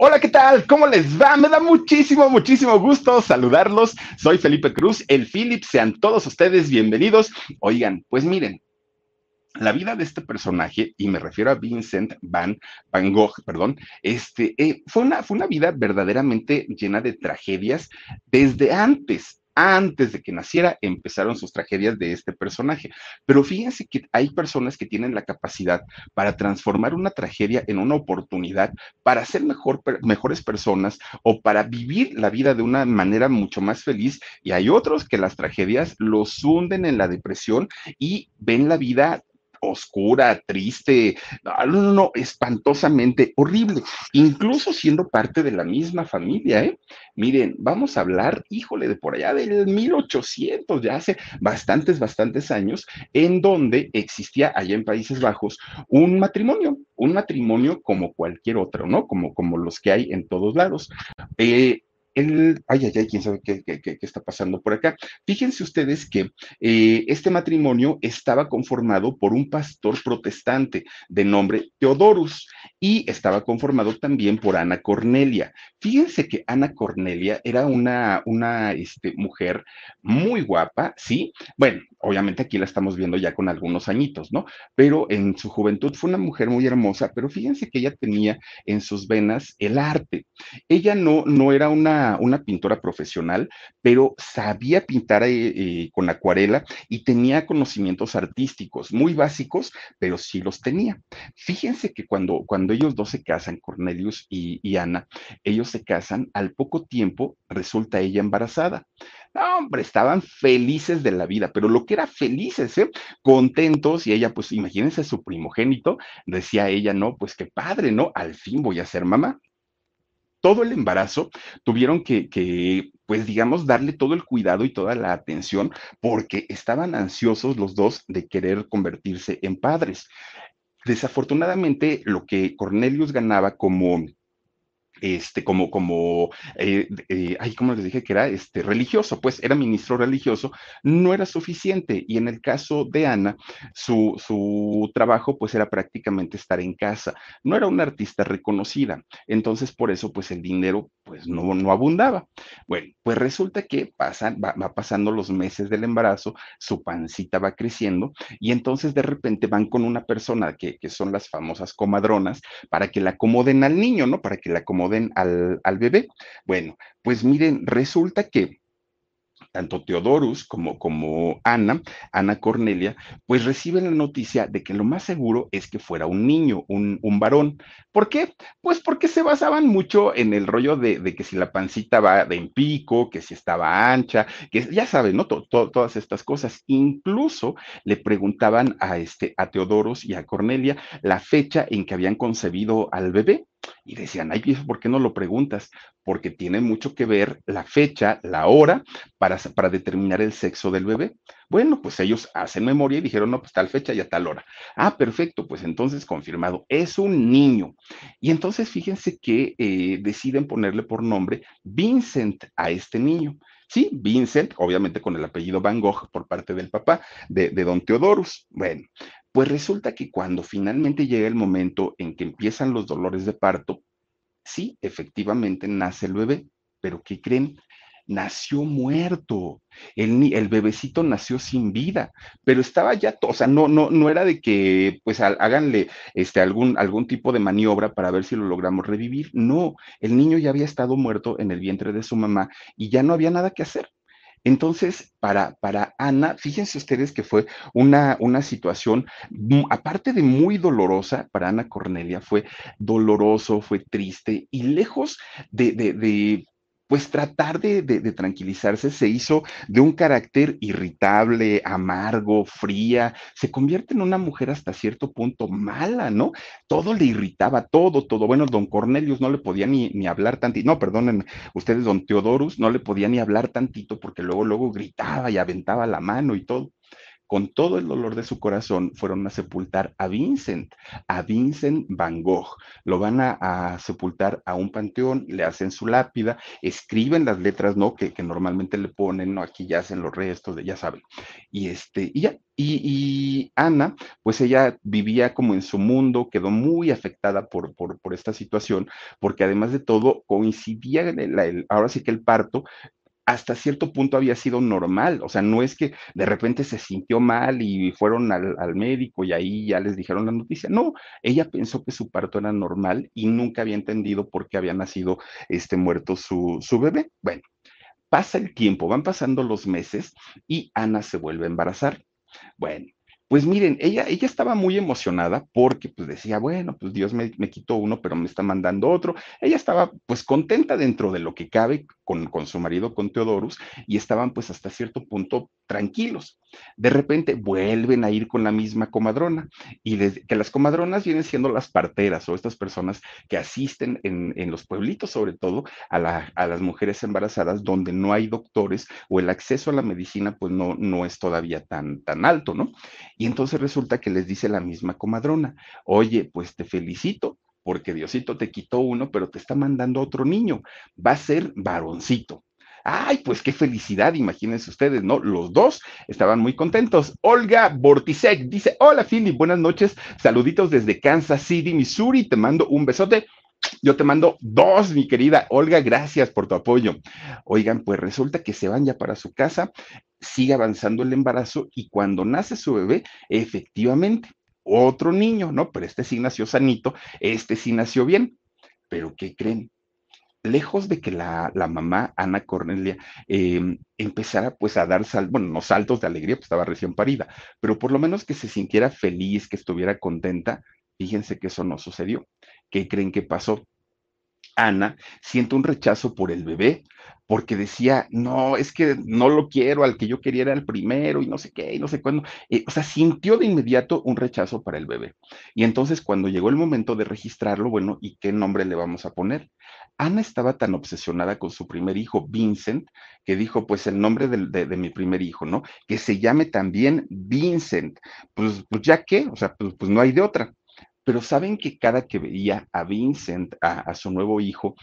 Hola, ¿qué tal? ¿Cómo les va? Me da muchísimo, muchísimo gusto saludarlos. Soy Felipe Cruz, el Philip. Sean todos ustedes bienvenidos. Oigan, pues miren, la vida de este personaje, y me refiero a Vincent Van, Van Gogh, perdón, este, eh, fue, una, fue una vida verdaderamente llena de tragedias desde antes antes de que naciera empezaron sus tragedias de este personaje. Pero fíjense que hay personas que tienen la capacidad para transformar una tragedia en una oportunidad para ser mejor, mejores personas o para vivir la vida de una manera mucho más feliz. Y hay otros que las tragedias los hunden en la depresión y ven la vida oscura, triste, no, no, no, espantosamente horrible, incluso siendo parte de la misma familia, ¿eh? Miren, vamos a hablar, híjole, de por allá del 1800, ya hace bastantes, bastantes años, en donde existía allá en Países Bajos un matrimonio, un matrimonio como cualquier otro, ¿no? Como, como los que hay en todos lados. Eh, el, ay, ay, ay, quién sabe qué, está pasando por acá. Fíjense ustedes que eh, este matrimonio estaba conformado por un pastor protestante de nombre Teodorus y estaba conformado también por Ana Cornelia. Fíjense que Ana Cornelia era una, una este, mujer muy guapa, ¿sí? Bueno, obviamente aquí la estamos viendo ya con algunos añitos, ¿no? Pero en su juventud fue una mujer muy hermosa, pero fíjense que ella tenía en sus venas el arte. Ella no, no era una una, pintora profesional, pero sabía pintar eh, eh, con acuarela y tenía conocimientos artísticos muy básicos, pero sí los tenía. Fíjense que cuando, cuando ellos dos se casan, Cornelius y, y Ana, ellos se casan, al poco tiempo resulta ella embarazada. No, hombre, estaban felices de la vida, pero lo que era felices, ¿eh? contentos, y ella, pues imagínense su primogénito, decía ella, no, pues qué padre, ¿no? Al fin voy a ser mamá todo el embarazo tuvieron que, pues digamos, darle todo el cuidado y toda la atención porque estaban ansiosos los dos de querer convertirse en padres. Desafortunadamente, lo que Cornelius ganaba como este, como, como, eh, eh, ay, ¿cómo les dije que era? Este, religioso, pues era ministro religioso, no era suficiente. Y en el caso de Ana, su, su trabajo, pues era prácticamente estar en casa. No era una artista reconocida. Entonces, por eso, pues el dinero, pues no, no abundaba. Bueno, pues resulta que pasan, va, pasando los meses del embarazo, su pancita va creciendo y entonces de repente van con una persona que, que son las famosas comadronas para que la acomoden al niño, ¿no? Para que la acomoden al, bebé. Bueno, pues miren, resulta que tanto Teodorus como, como Ana, Ana Cornelia, pues reciben la noticia de que lo más seguro es que fuera un niño, un, varón. ¿Por qué? Pues porque se basaban mucho en el rollo de, que si la pancita va de en pico, que si estaba ancha, que ya saben, ¿no? todas estas cosas. Incluso le preguntaban a, este, a Teodorus y a Cornelia la fecha en que habían concebido al bebé. Y decían, ay, ¿por qué no lo preguntas? Porque tiene mucho que ver la fecha, la hora, para, para determinar el sexo del bebé. Bueno, pues ellos hacen memoria y dijeron, no, pues tal fecha y a tal hora. Ah, perfecto, pues entonces confirmado, es un niño. Y entonces fíjense que eh, deciden ponerle por nombre Vincent a este niño. Sí, Vincent, obviamente con el apellido Van Gogh por parte del papá de, de don Teodorus. Bueno, pues resulta que cuando finalmente llega el momento en que empiezan los dolores de parto, sí, efectivamente nace el bebé, pero ¿qué creen? Nació muerto. El, bebecito nació sin vida, pero estaba ya, o sea, no, no, no era de que, pues, háganle este, algún, algún tipo de maniobra para ver si lo logramos revivir. No, el niño ya había estado muerto en el vientre de su mamá y ya no había nada que hacer. Entonces, para, para Ana, fíjense ustedes que fue una, una situación, aparte de muy dolorosa, para Ana Cornelia fue doloroso, fue triste y lejos de, de, de pues tratar de, tranquilizarse se hizo de un carácter irritable, amargo, fría, se convierte en una mujer hasta cierto punto mala, ¿no? Todo le irritaba, todo, todo. Bueno, don Cornelius no le podía ni, ni hablar tantito, no, perdonen ustedes, don Teodorus no le podía ni hablar tantito porque luego, luego gritaba y aventaba la mano y todo. Con todo el dolor de su corazón, fueron a sepultar a Vincent, a Vincent Van Gogh. Lo van a, sepultar a un panteón, le hacen su lápida, escriben las letras, ¿no? Que, normalmente le ponen, ¿no? Aquí ya hacen los restos, de, ya saben. Y este, y ya, y, Ana, pues ella vivía como en su mundo, quedó muy afectada por, por, esta situación, porque además de todo coincidía, ahora sí que el parto hasta cierto punto había sido normal, o sea, no es que de repente se sintió mal y fueron al, médico y ahí ya les dijeron la noticia, no, ella pensó que su parto era normal y nunca había entendido por qué había nacido este muerto su, su bebé. Bueno, pasa el tiempo, van pasando los meses y Ana se vuelve a embarazar. Bueno, pues miren, ella, ella estaba muy emocionada porque pues decía, bueno, pues Dios me, quitó uno, pero me está mandando otro. Ella estaba pues contenta dentro de lo que cabe con, con su marido, con Teodorus, y estaban pues hasta cierto punto tranquilos. De repente vuelven a ir con la misma comadrona y que las comadronas vienen siendo las parteras o estas personas que asisten en, los pueblitos sobre todo a, a, las mujeres embarazadas donde no hay doctores o el acceso a la medicina pues no, no es todavía tan, tan alto, ¿no? Y entonces resulta que les dice la misma comadrona, oye, pues te felicito porque Diosito te quitó uno, pero te está mandando otro niño, va a ser varoncito. Ay, pues qué felicidad, imagínense ustedes, ¿no? Los dos estaban muy contentos. Olga Bortisek dice, hola Philip, buenas noches, saluditos desde Kansas City, Missouri, te mando un besote. Yo te mando dos, mi querida Olga, gracias por tu apoyo. Oigan, pues resulta que se van ya para su casa, sigue avanzando el embarazo y cuando nace su bebé, efectivamente, otro niño, ¿no? Pero este sí nació sanito, este sí nació bien. Pero ¿qué creen? Lejos de que la, mamá, Ana Cornelia, em, empezara pues a dar saltos, bueno, no saltos de alegría, pues estaba recién parida, pero por lo menos que se sintiera feliz, que estuviera contenta, fíjense que eso no sucedió. ¿Qué creen que pasó? Ana siente un rechazo por el bebé, porque decía, no, es que no lo quiero, al que yo quería era el primero y no sé qué, y no sé cuándo. Eh, o sea, sintió de inmediato un rechazo para el bebé. Y entonces cuando llegó el momento de registrarlo, bueno, ¿y qué nombre le vamos a poner? Ana estaba tan obsesionada con su primer hijo, Vincent, que dijo, pues el nombre de, mi primer hijo, ¿no? Que se llame también Vincent. Pues, pues ya qué, o sea, pues, pues no hay de otra pero saben que cada que veía a Vincent, a, su nuevo hijo,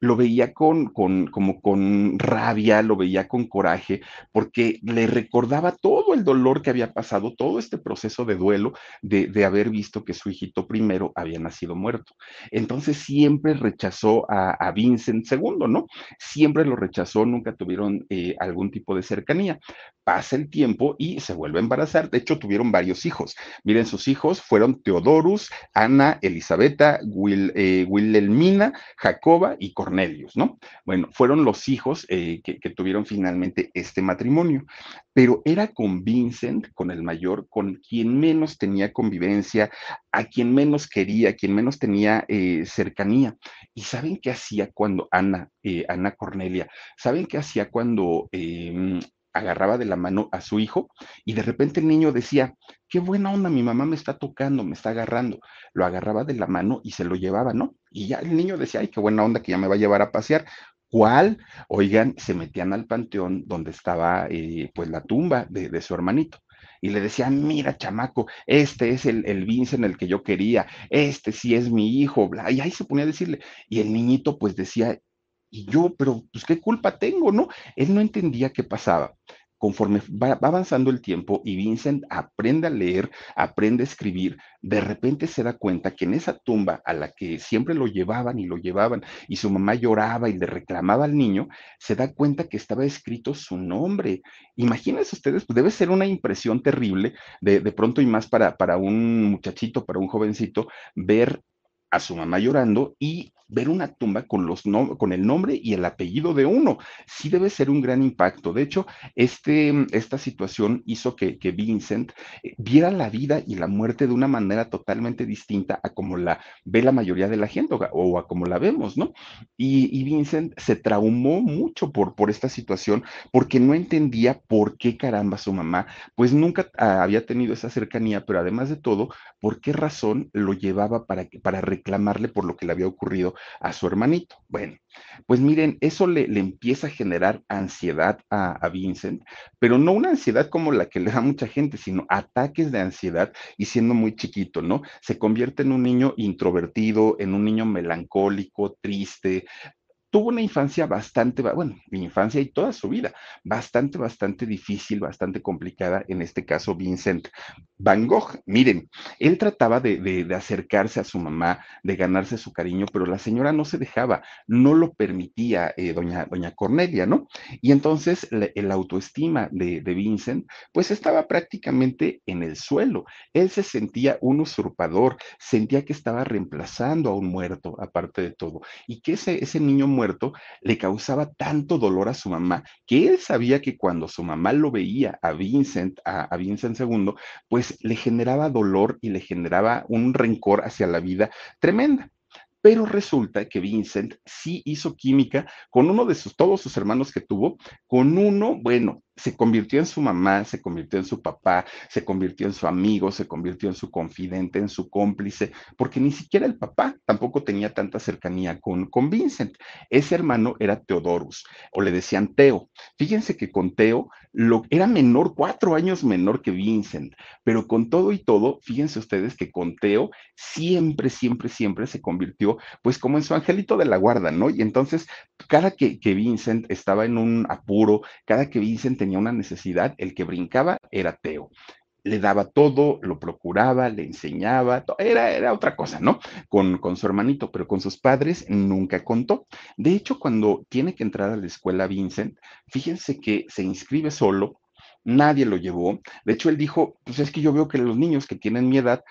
lo veía con, con, como con rabia, lo veía con coraje, porque le recordaba todo el dolor que había pasado, todo este proceso de duelo de, de haber visto que su hijito primero había nacido muerto. Entonces siempre rechazó a, a Vincent segundo, ¿no? Siempre lo rechazó, nunca tuvieron eh, algún tipo de cercanía. Pasa el tiempo y se vuelve a embarazar. De hecho, tuvieron varios hijos. Miren, sus hijos fueron Teodorus, Ana, Elisabetta, eh, Wilhelmina, Jacoba y Cornelia Cornelius, ¿no? Bueno, fueron los hijos eh, que, tuvieron finalmente este matrimonio, pero era con Vincent, con el mayor, con quien menos tenía convivencia, a quien menos quería, a quien menos tenía eh, cercanía. ¿Y saben qué hacía cuando Ana, eh, Ana Cornelia, saben qué hacía cuando em, agarraba de la mano a su hijo y de repente el niño decía, qué buena onda, mi mamá me está tocando, me está agarrando. Lo agarraba de la mano y se lo llevaba, ¿no? Y ya el niño decía, ay, qué buena onda que ya me va a llevar a pasear. ¿Cuál? Oigan, se metían al panteón donde estaba eh, pues la tumba de, su hermanito y le decían, mira, chamaco, este es el, el en el que yo quería, este sí es mi hijo, bla, y ahí se ponía a decirle, y el niñito pues decía, y yo, pero pues qué culpa tengo, ¿no? Él no entendía qué pasaba. Conforme va, avanzando el tiempo y Vincent aprende a leer, aprende a escribir, de repente se da cuenta que en esa tumba a la que siempre lo llevaban y lo llevaban y su mamá lloraba y le reclamaba al niño, se da cuenta que estaba escrito su nombre. Imagínense ustedes, pues debe ser una impresión terrible de, de pronto y más para, para un muchachito, para un jovencito, ver a su mamá llorando y ver una tumba con, los con el nombre y el apellido de uno. Sí debe ser un gran impacto. De hecho, este, esta situación hizo que, que Vincent eh, viera la vida y la muerte de una manera totalmente distinta a como la ve la mayoría de la gente o, a como la vemos, ¿no? Y, Vincent se traumó mucho por, por esta situación porque no entendía por qué caramba su mamá, pues nunca había tenido esa cercanía, pero además de todo, por qué razón lo llevaba para, para reclamarle por lo que le había ocurrido a su hermanito. Bueno, pues miren, eso le, empieza a generar ansiedad a, a, Vincent, pero no una ansiedad como la que le da mucha gente, sino ataques de ansiedad y siendo muy chiquito, ¿no? Se convierte en un niño introvertido, en un niño melancólico, triste, tuvo una infancia bastante, bueno, mi infancia y toda su vida, bastante, bastante difícil, bastante complicada, en este caso Vincent Van Gogh. Miren, él trataba de, acercarse a su mamá, de ganarse su cariño, pero la señora no se dejaba, no lo permitía eh, doña, doña Cornelia, ¿no? Y entonces la, autoestima de, de Vincent, pues estaba prácticamente en el suelo. Él se sentía un usurpador, sentía que estaba reemplazando a un muerto, aparte de todo, y que ese, ese niño muerto le causaba tanto dolor a su mamá que él sabía que cuando su mamá lo veía a Vincent, a, Vincent II, pues le generaba dolor y le generaba un rencor hacia la vida tremenda. Pero resulta que Vincent sí hizo química con uno de sus, todos sus hermanos que tuvo, con uno, bueno, se convirtió en su mamá, se convirtió en su papá, se convirtió en su amigo, se convirtió en su confidente, en su cómplice, porque ni siquiera el papá tampoco tenía tanta cercanía con, con Vincent. Ese hermano era Teodorus, o le decían Teo. Fíjense que con Teo lo, era menor, cuatro años menor que Vincent, pero con todo y todo, fíjense ustedes que con Teo siempre, siempre, siempre se convirtió pues como en su angelito de la guarda, ¿no? Y entonces, cada que, que Vincent estaba en un apuro, cada que Vincent tenía una necesidad, el que brincaba era Teo le daba todo, lo procuraba, le enseñaba, era, era otra cosa, ¿no? Con, con, su hermanito, pero con sus padres nunca contó. De hecho, cuando tiene que entrar a la escuela Vincent, fíjense que se inscribe solo, nadie lo llevó. De hecho, él dijo, pues es que yo veo que los niños que tienen mi edad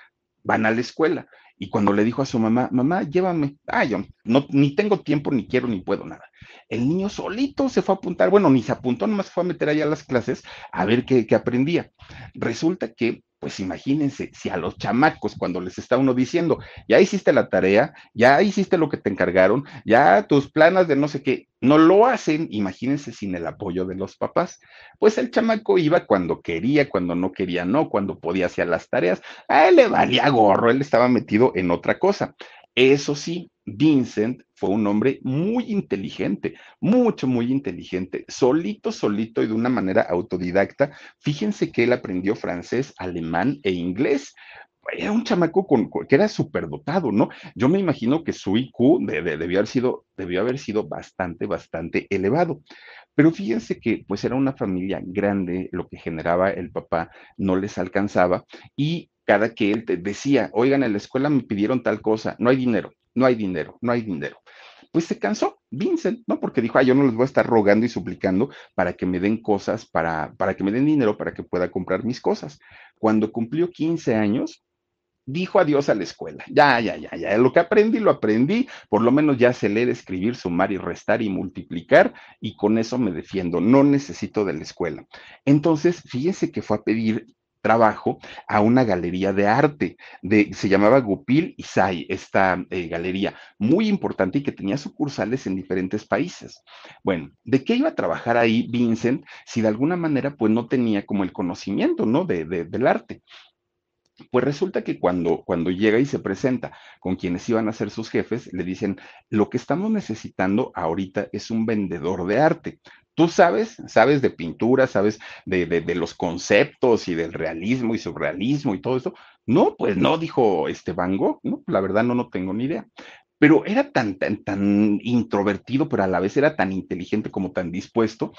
van a la escuela. Y cuando le dijo a su mamá, mamá, llévame, ah, yo no, ni tengo tiempo, ni quiero, ni puedo nada. El niño solito se fue a apuntar, bueno, ni se apuntó, nomás fue a meter allá las clases a ver qué, qué aprendía. Resulta que pues imagínense, si a los chamacos cuando les está uno diciendo, ya hiciste la tarea, ya hiciste lo que te encargaron, ya tus planas de no sé qué, no lo hacen, imagínense sin el apoyo de los papás. Pues el chamaco iba cuando quería, cuando no quería, no, cuando podía hacer las tareas, a él le valía gorro, él estaba metido en otra cosa. Eso sí, Vincent fue un hombre muy inteligente, mucho, muy inteligente, solito, solito y de una manera autodidacta. Fíjense que él aprendió francés, alemán e inglés. Era un chamaco que era superdotado, ¿no? Yo me imagino que su IQ debió, haber sido, debió haber sido bastante, bastante elevado. Pero fíjense que pues era una familia grande, lo que generaba el papá no les alcanzaba y cada que él te decía, oigan, en la escuela me pidieron tal cosa, no hay dinero, no hay dinero, no hay dinero. Pues se cansó Vincent, ¿no? Porque dijo, ah, yo no les voy a estar rogando y suplicando para que me den cosas, para, para que me den dinero para que pueda comprar mis cosas. Cuando cumplió 15 años, dijo adiós a la escuela. Ya, ya, ya, ya. Lo que aprendí, lo aprendí. Por lo menos ya sé leer, escribir, sumar y restar y multiplicar. Y con eso me defiendo. No necesito de la escuela. Entonces, fíjense que fue a pedir trabajo a una galería de arte, de, se llamaba Gupil Isai, esta eh, galería muy importante y que tenía sucursales en diferentes países. Bueno, ¿de qué iba a trabajar ahí Vincent si de alguna manera pues no tenía como el conocimiento, ¿no? De, del arte. Pues resulta que cuando, cuando llega y se presenta con quienes iban a ser sus jefes, le dicen, lo que estamos necesitando ahorita es un vendedor de arte. Tú sabes, sabes de pintura, sabes de, de, los conceptos y del realismo y surrealismo y todo eso. No, pues no, dijo este Van Gogh, no, la verdad no, no tengo ni idea. Pero era tan, tan, tan introvertido, pero a la vez era tan inteligente como tan dispuesto,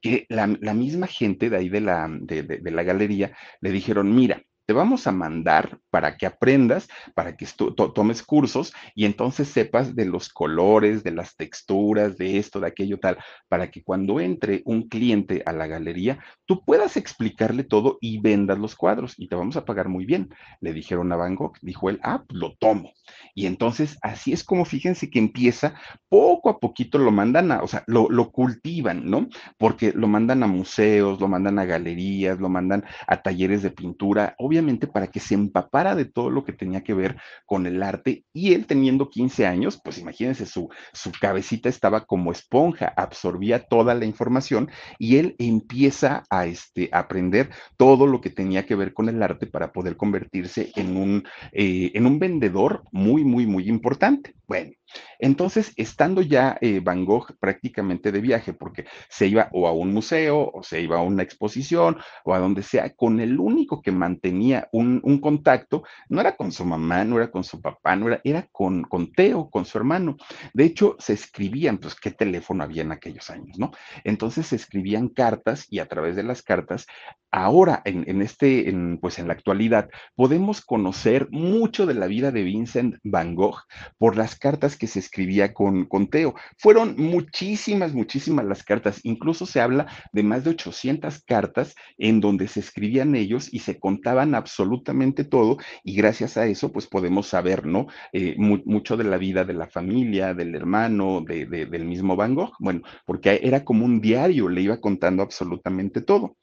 que la, la misma gente de ahí de la, de, de la galería le dijeron, mira, te vamos a mandar para que aprendas, para que tomes cursos y entonces sepas de los colores, de las texturas, de esto, de aquello, tal, para que cuando entre un cliente a la galería, tú puedas explicarle todo y vendas los cuadros y te vamos a pagar muy bien. Le dijeron a Van Gogh, dijo él, ah, pues lo tomo. Y entonces así es como fíjense que empieza, poco a poquito lo mandan a, o sea, lo, lo cultivan, ¿no? Porque lo mandan a museos, lo mandan a galerías, lo mandan a talleres de pintura. Obviamente, para que se empapara de todo lo que tenía que ver con el arte y él teniendo 15 años, pues imagínense, su, su cabecita estaba como esponja, absorbía toda la información y él empieza a este, aprender todo lo que tenía que ver con el arte para poder convertirse en un, eh, en un vendedor muy, muy, muy importante. Bueno, entonces, estando ya eh, Van Gogh prácticamente de viaje, porque se iba o a un museo, o se iba a una exposición, o a donde sea, con el único que mantenía un, contacto, no era con su mamá, no era con su papá, no era, era con, con Teo, con su hermano. De hecho, se escribían, pues, qué teléfono había en aquellos años, ¿no? Entonces se escribían cartas y a través de las cartas, ahora, en, en este, en, pues en la actualidad, podemos conocer mucho de la vida de Vincent Van Gogh por las cartas que se escribía con, con Teo. Fueron muchísimas, muchísimas las cartas. Incluso se habla de más de 800 cartas en donde se escribían ellos y se contaban absolutamente todo. Y gracias a eso, pues podemos saber, ¿no? Eh, mucho de la vida de la familia, del hermano, de, del mismo Van Gogh. Bueno, porque era como un diario, le iba contando absolutamente todo.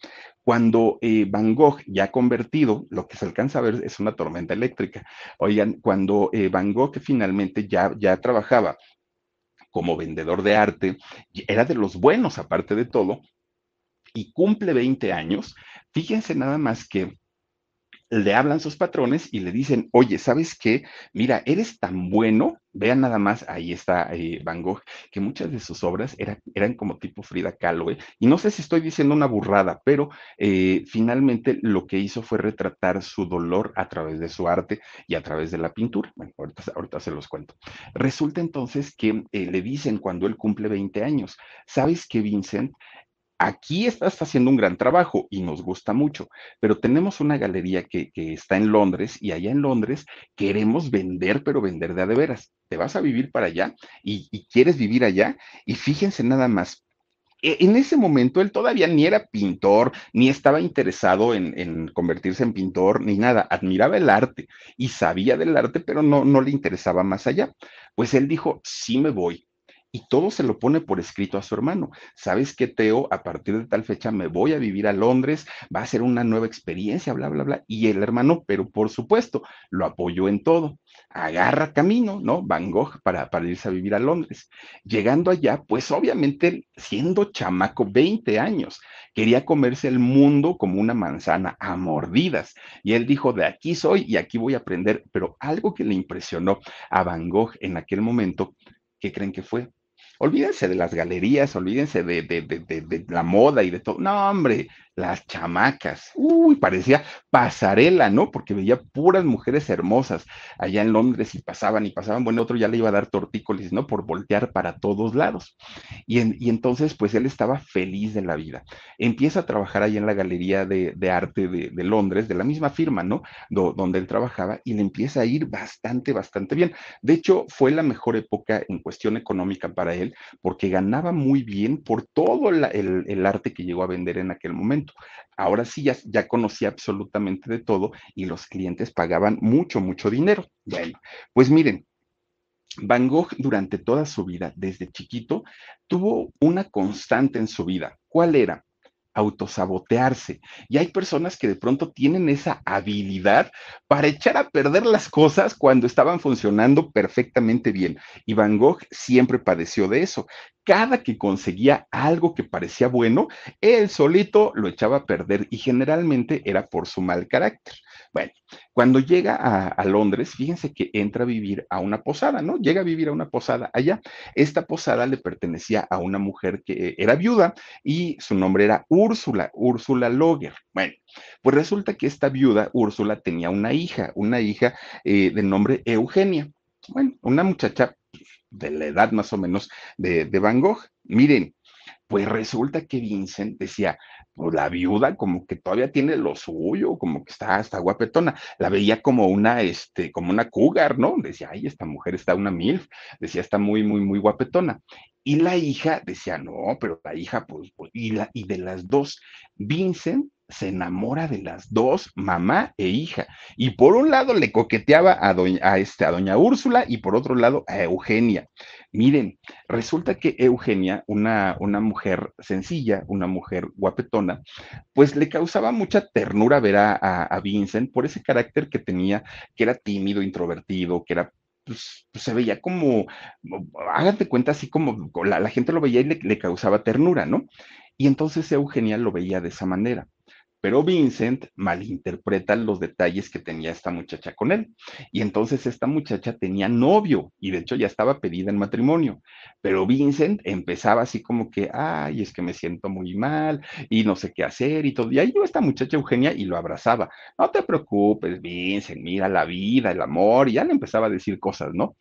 Cuando eh, Van Gogh, ya convertido, lo que se alcanza a ver es una tormenta eléctrica. Oigan, cuando eh, Van Gogh finalmente ya, ya trabajaba como vendedor de arte, era de los buenos aparte de todo, y cumple 20 años, fíjense nada más que le hablan sus patrones y le dicen, oye, ¿sabes qué? Mira, eres tan bueno, vean nada más, ahí está eh, Van Gogh, que muchas de sus obras eran, como tipo Frida Kahlo, ¿eh? y no sé si estoy diciendo una burrada, pero eh, finalmente lo que hizo fue retratar su dolor a través de su arte y a través de la pintura. Bueno, ahorita, ahorita se los cuento. Resulta entonces que le dicen cuando él cumple 20 años, ¿sabes qué, Vincent? Aquí estás haciendo un gran trabajo y nos gusta mucho, pero tenemos una galería que, está en Londres y allá en Londres queremos vender, pero vender de a de veras. Te vas a vivir para allá y, quieres vivir allá y fíjense nada más. E, en ese momento él todavía ni era pintor, ni estaba interesado en, convertirse en pintor, ni nada. Admiraba el arte y sabía del arte, pero no, no le interesaba más allá. Pues él dijo, sí me voy, y todo se lo pone por escrito a su hermano. ¿Sabes qué, Teo? A partir de tal fecha me voy a vivir a Londres, va a ser una nueva experiencia, bla, bla, bla. Y el hermano, pero por supuesto, lo apoyó en todo. Agarra camino, ¿no? Van Gogh para, para irse a vivir a Londres. Llegando allá, pues obviamente siendo chamaco, 20 años, quería comerse el mundo como una manzana a mordidas. Y él dijo, de aquí soy y aquí voy a aprender. Pero algo que le impresionó a Van Gogh en aquel momento, ¿qué creen que fue? Olvídense de las galerías, olvídense de, de, de, de, la moda y de todo. No, hombre, las chamacas. Uy, parecía pasarela, ¿no? Porque veía puras mujeres hermosas allá en Londres y pasaban y pasaban. Bueno, otro ya le iba a dar tortícolis, ¿no? Por voltear para todos lados. Y, entonces, pues él estaba feliz de la vida. Empieza a trabajar ahí en la galería de, arte de, Londres, de la misma firma, ¿no? donde él trabajaba y le empieza a ir bastante, bastante bien. De hecho, fue la mejor época en cuestión económica para él porque ganaba muy bien por todo el arte que llegó a vender en aquel momento. Ahora sí ya, ya conocía absolutamente de todo y los clientes pagaban mucho, mucho dinero. Bueno, pues miren, Van Gogh durante toda su vida, desde chiquito, tuvo una constante en su vida. ¿Cuál era? Autosabotearse. Y hay personas que de pronto tienen esa habilidad para echar a perder las cosas cuando estaban funcionando perfectamente bien. Y Van Gogh siempre padeció de eso. Cada que conseguía algo que parecía bueno, él solito lo echaba a perder y generalmente era por su mal carácter. Bueno, cuando llega a, Londres, fíjense que entra a vivir a una posada, ¿no? Llega a vivir a una posada allá. Esta posada le pertenecía a una mujer que era viuda y su nombre era Úrsula, Úrsula Loger. Bueno, pues resulta que esta viuda, Úrsula, tenía una hija, una hija eh, de nombre Eugenia. Bueno, una muchacha de la edad más o menos de Van Gogh. Miren, pues resulta que Vincent decía, pues la viuda como que todavía tiene lo suyo, como que está, está guapetona. La veía como una, este, como una cougar, ¿no? Decía, ay, esta mujer está una milf. Decía, está muy, muy, muy guapetona. Y la hija decía, no, pero la hija, pues, pues y, la, y de las dos, Vincent se enamora de las dos, mamá e hija. Y por un lado le coqueteaba a doña, a este, a doña Úrsula y por otro lado a Eugenia. Miren, resulta que Eugenia, una, una mujer sencilla, una mujer guapetona, pues le causaba mucha ternura ver a, a, Vincent por ese carácter que tenía, que era tímido, introvertido, que era pues, pues, se veía como, hágate cuenta, así como la, gente lo veía y le, causaba ternura, ¿no? Y entonces Eugenia lo veía de esa manera. Pero Vincent malinterpreta los detalles que tenía esta muchacha con él. Y entonces esta muchacha tenía novio y de hecho ya estaba pedida en matrimonio. Pero Vincent empezaba así como que, ay, es que me siento muy mal y no sé qué hacer y todo. Y ahí yo esta muchacha Eugenia y lo abrazaba. No te preocupes, Vincent, mira la vida, el amor. Y ya le empezaba a decir cosas, ¿no?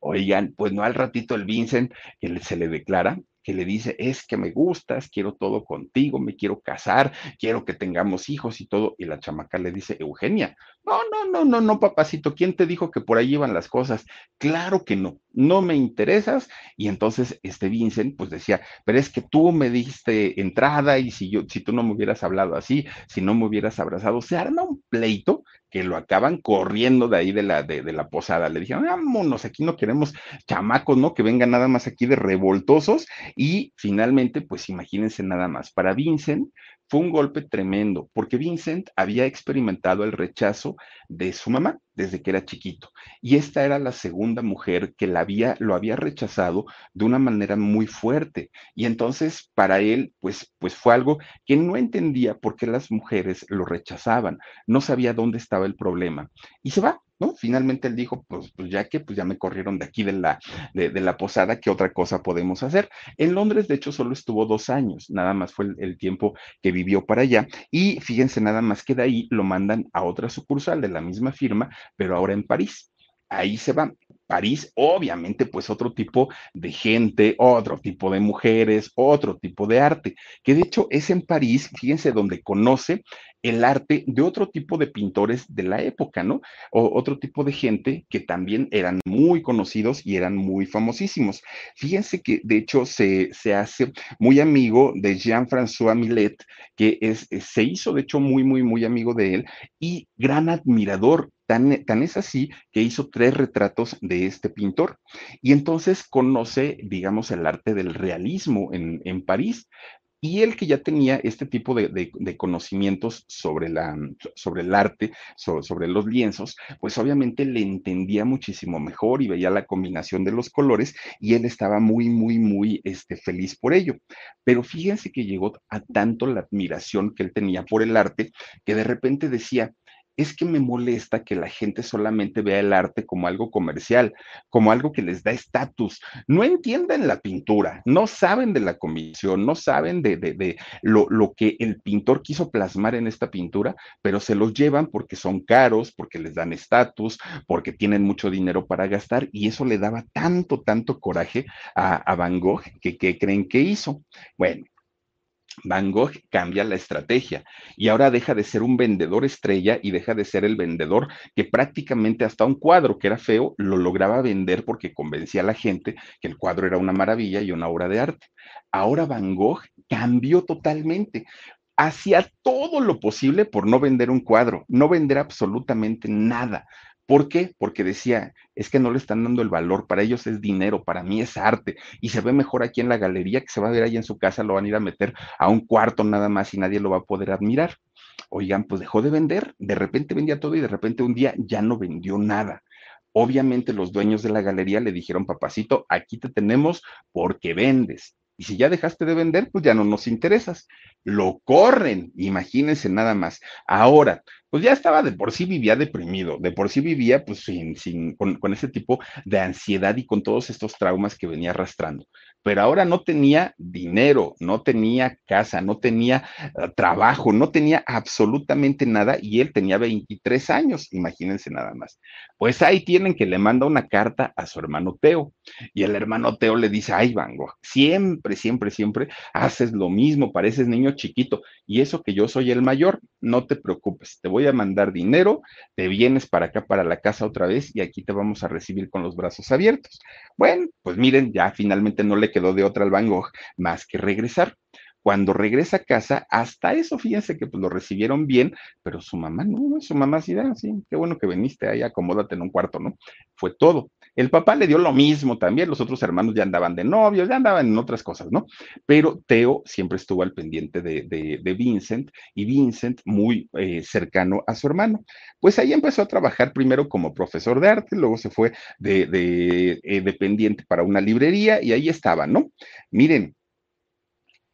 Oigan, pues no al ratito el Vincent que se le declara que le dice, es que me gustas, quiero todo contigo, me quiero casar, quiero que tengamos hijos y todo. Y la chamaca le dice, Eugenia, no, no, no, no, no, papacito, ¿quién te dijo que por ahí iban las cosas? Claro que no, no me interesas. Y entonces este Vincent pues decía, pero es que tú me diste entrada y si yo, si tú no me hubieras hablado así, si no me hubieras abrazado, se arma un pleito que lo acaban corriendo de ahí de la, de, de la posada. Le dijeron, vámonos, aquí no queremos chamacos, ¿no? Que vengan nada más aquí de revoltosos. Y finalmente, pues imagínense nada más, para Vincent fue un golpe tremendo, porque Vincent había experimentado el rechazo de su mamá desde que era chiquito. Y esta era la segunda mujer que la había, lo había rechazado de una manera muy fuerte. Y entonces para él, pues, pues fue algo que no entendía por qué las mujeres lo rechazaban. No sabía dónde estaba el problema. Y se va, ¿no? Finalmente él dijo, pues, pues ya que pues ya me corrieron de aquí de la, de, la posada, ¿qué otra cosa podemos hacer? En Londres, de hecho, solo estuvo dos años, nada más fue el, el, tiempo que vivió para allá. Y fíjense, nada más que de ahí lo mandan a otra sucursal de la misma firma, pero ahora en París. Ahí se va. París, obviamente, pues otro tipo de gente, otro tipo de mujeres, otro tipo de arte, que de hecho es en París, fíjense, donde conoce el arte de otro tipo de pintores de la época, ¿no? O otro tipo de gente que también eran muy conocidos y eran muy famosísimos. Fíjense que de hecho se, se hace muy amigo de Jean-François Millet, que es, se hizo de hecho muy, muy, muy amigo de él y gran admirador Tan, tan, es así que hizo tres retratos de este pintor. Y entonces conoce, digamos, el arte del realismo en, en París. Y él que ya tenía este tipo de, de, conocimientos sobre, la, sobre el arte, sobre, sobre, los lienzos, pues obviamente le entendía muchísimo mejor y veía la combinación de los colores y él estaba muy, muy, muy este, feliz por ello. Pero fíjense que llegó a tanto la admiración que él tenía por el arte que de repente decía, es que me molesta que la gente solamente vea el arte como algo comercial, como algo que les da estatus. No entienden la pintura, no saben de la comisión, no saben de, de, de lo, que el pintor quiso plasmar en esta pintura, pero se los llevan porque son caros, porque les dan estatus, porque tienen mucho dinero para gastar y eso le daba tanto, tanto coraje a, a Van Gogh que, que creen que hizo. Bueno, Van Gogh cambia la estrategia y ahora deja de ser un vendedor estrella y deja de ser el vendedor que prácticamente hasta un cuadro que era feo lo lograba vender porque convencía a la gente que el cuadro era una maravilla y una obra de arte. Ahora Van Gogh cambió totalmente. Hacía todo lo posible por no vender un cuadro, no vender absolutamente nada. ¿Por qué? Porque decía, es que no le están dando el valor, para ellos es dinero, para mí es arte, y se ve mejor aquí en la galería que se va a ver ahí en su casa, lo van a ir a meter a un cuarto nada más y nadie lo va a poder admirar. Oigan, pues dejó de vender, de repente vendía todo y de repente un día ya no vendió nada. Obviamente los dueños de la galería le dijeron, papacito, aquí te tenemos porque vendes. Y si ya dejaste de vender, pues ya no nos interesas. Lo corren, imagínense nada más. Ahora, pues ya estaba de por sí vivía deprimido, de por sí vivía pues sin, sin, con, con ese tipo de ansiedad y con todos estos traumas que venía arrastrando pero ahora no tenía dinero, no tenía casa, no tenía uh, trabajo, no tenía absolutamente nada y él tenía 23 años, imagínense nada más. Pues ahí tienen que le manda una carta a su hermano Teo y el hermano Teo le dice, ay, Van Gogh, siempre, siempre, siempre haces lo mismo, pareces niño chiquito y eso que yo soy el mayor, no te preocupes, te voy a mandar dinero, te vienes para acá, para la casa otra vez y aquí te vamos a recibir con los brazos abiertos. Bueno, pues miren, ya finalmente no le quedó de otra al Van Gogh más que regresar. Cuando regresa a casa, hasta eso, fíjense que pues, lo recibieron bien, pero su mamá no, su mamá sí, ah, sí, qué bueno que viniste ahí, acomódate en un cuarto, ¿no? Fue todo. El papá le dio lo mismo también, los otros hermanos ya andaban de novios, ya andaban en otras cosas, ¿no? Pero Teo siempre estuvo al pendiente de, Vincent y Vincent muy eh, cercano a su hermano. Pues ahí empezó a trabajar primero como profesor de arte, luego se fue de, eh, dependiente para una librería y ahí estaba, ¿no? Miren,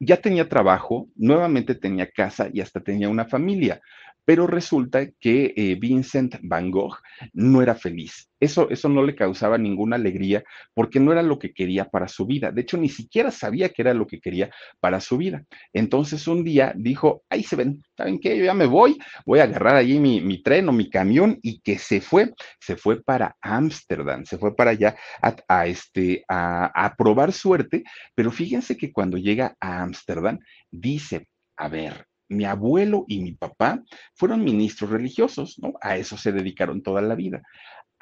ya tenía trabajo, nuevamente tenía casa y hasta tenía una familia pero resulta que eh, Vincent Van Gogh no era feliz. Eso, eso no le causaba ninguna alegría porque no era lo que quería para su vida. De hecho, ni siquiera sabía que era lo que quería para su vida. Entonces un día dijo, ahí se ven, ¿saben qué? Yo ya me voy, voy a agarrar allí mi, tren o mi camión y que se fue, se fue para Ámsterdam, se fue para allá a, este, a, a probar suerte, pero fíjense que cuando llega a Ámsterdam, dice, a ver, mi abuelo y mi papá fueron ministros religiosos, ¿no? A eso se dedicaron toda la vida.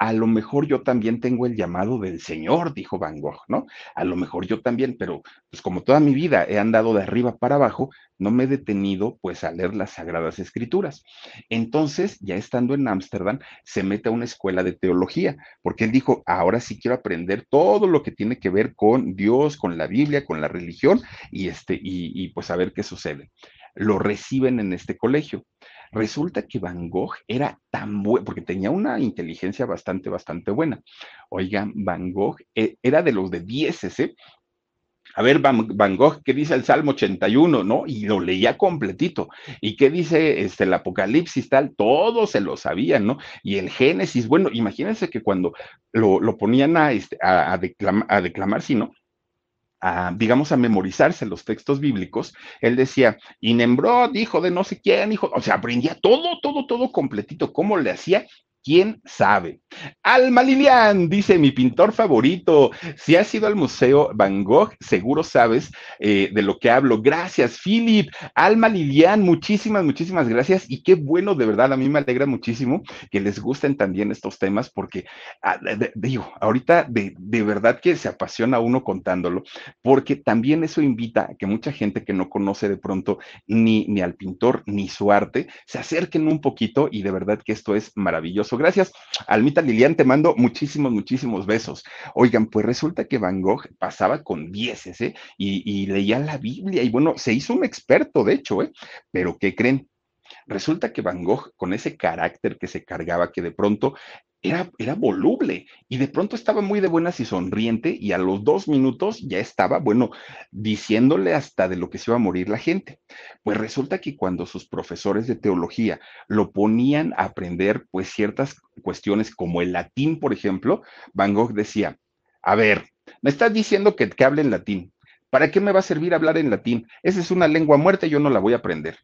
A lo mejor yo también tengo el llamado del Señor, dijo Van Gogh, ¿no? A lo mejor yo también, pero pues como toda mi vida he andado de arriba para abajo, no me he detenido pues a leer las sagradas escrituras. Entonces, ya estando en Ámsterdam, se mete a una escuela de teología, porque él dijo, ahora sí quiero aprender todo lo que tiene que ver con Dios, con la Biblia, con la religión y este y, y pues a ver qué sucede lo reciben en este colegio. Resulta que Van Gogh era tan bueno, porque tenía una inteligencia bastante, bastante buena. Oigan, Van Gogh eh, era de los de 10, ¿eh? A ver, Van, Gogh, ¿qué dice el Salmo 81, no? Y lo leía completito. ¿Y qué dice este, el Apocalipsis tal? Todo se lo sabían, ¿no? Y el Génesis, bueno, imagínense que cuando lo, ponían a, este, a, declamar, a declamar, sí, ¿no? Digamos, a memorizarse los textos bíblicos, él decía, y Nembrod, hijo de no sé quién, hijo, o sea, aprendía todo, todo, todo completito, cómo le hacía ¿Quién sabe? Alma Lilian, dice mi pintor favorito. Si has ido al Museo Van Gogh, seguro sabes eh, de lo que hablo. Gracias, Philip. Alma Lilian, muchísimas, muchísimas gracias. Y qué bueno, de verdad, a mí me alegra muchísimo que les gusten también estos temas, porque ah, digo, ahorita de, de, verdad que se apasiona uno contándolo, porque también eso invita a que mucha gente que no conoce de pronto ni, ni al pintor ni su arte se acerquen un poquito y de verdad que esto es maravilloso Gracias. Almita Lilian, te mando muchísimos, muchísimos besos. Oigan, pues resulta que Van Gogh pasaba con dieces, ¿eh? Y, leía la Biblia y bueno, se hizo un experto, de hecho, ¿eh? Pero ¿qué creen? Resulta que Van Gogh, con ese carácter que se cargaba, que de pronto era, voluble y de pronto estaba muy de buenas y sonriente y a los dos minutos ya estaba, bueno, diciéndole hasta de lo que se iba a morir la gente. Pues resulta que cuando sus profesores de teología lo ponían a aprender pues ciertas cuestiones como el latín, por ejemplo, Van Gogh decía, a ver, me estás diciendo que, que hable en latín. ¿Para qué me va a servir hablar en latín? Esa es una lengua muerta, yo no la voy a aprender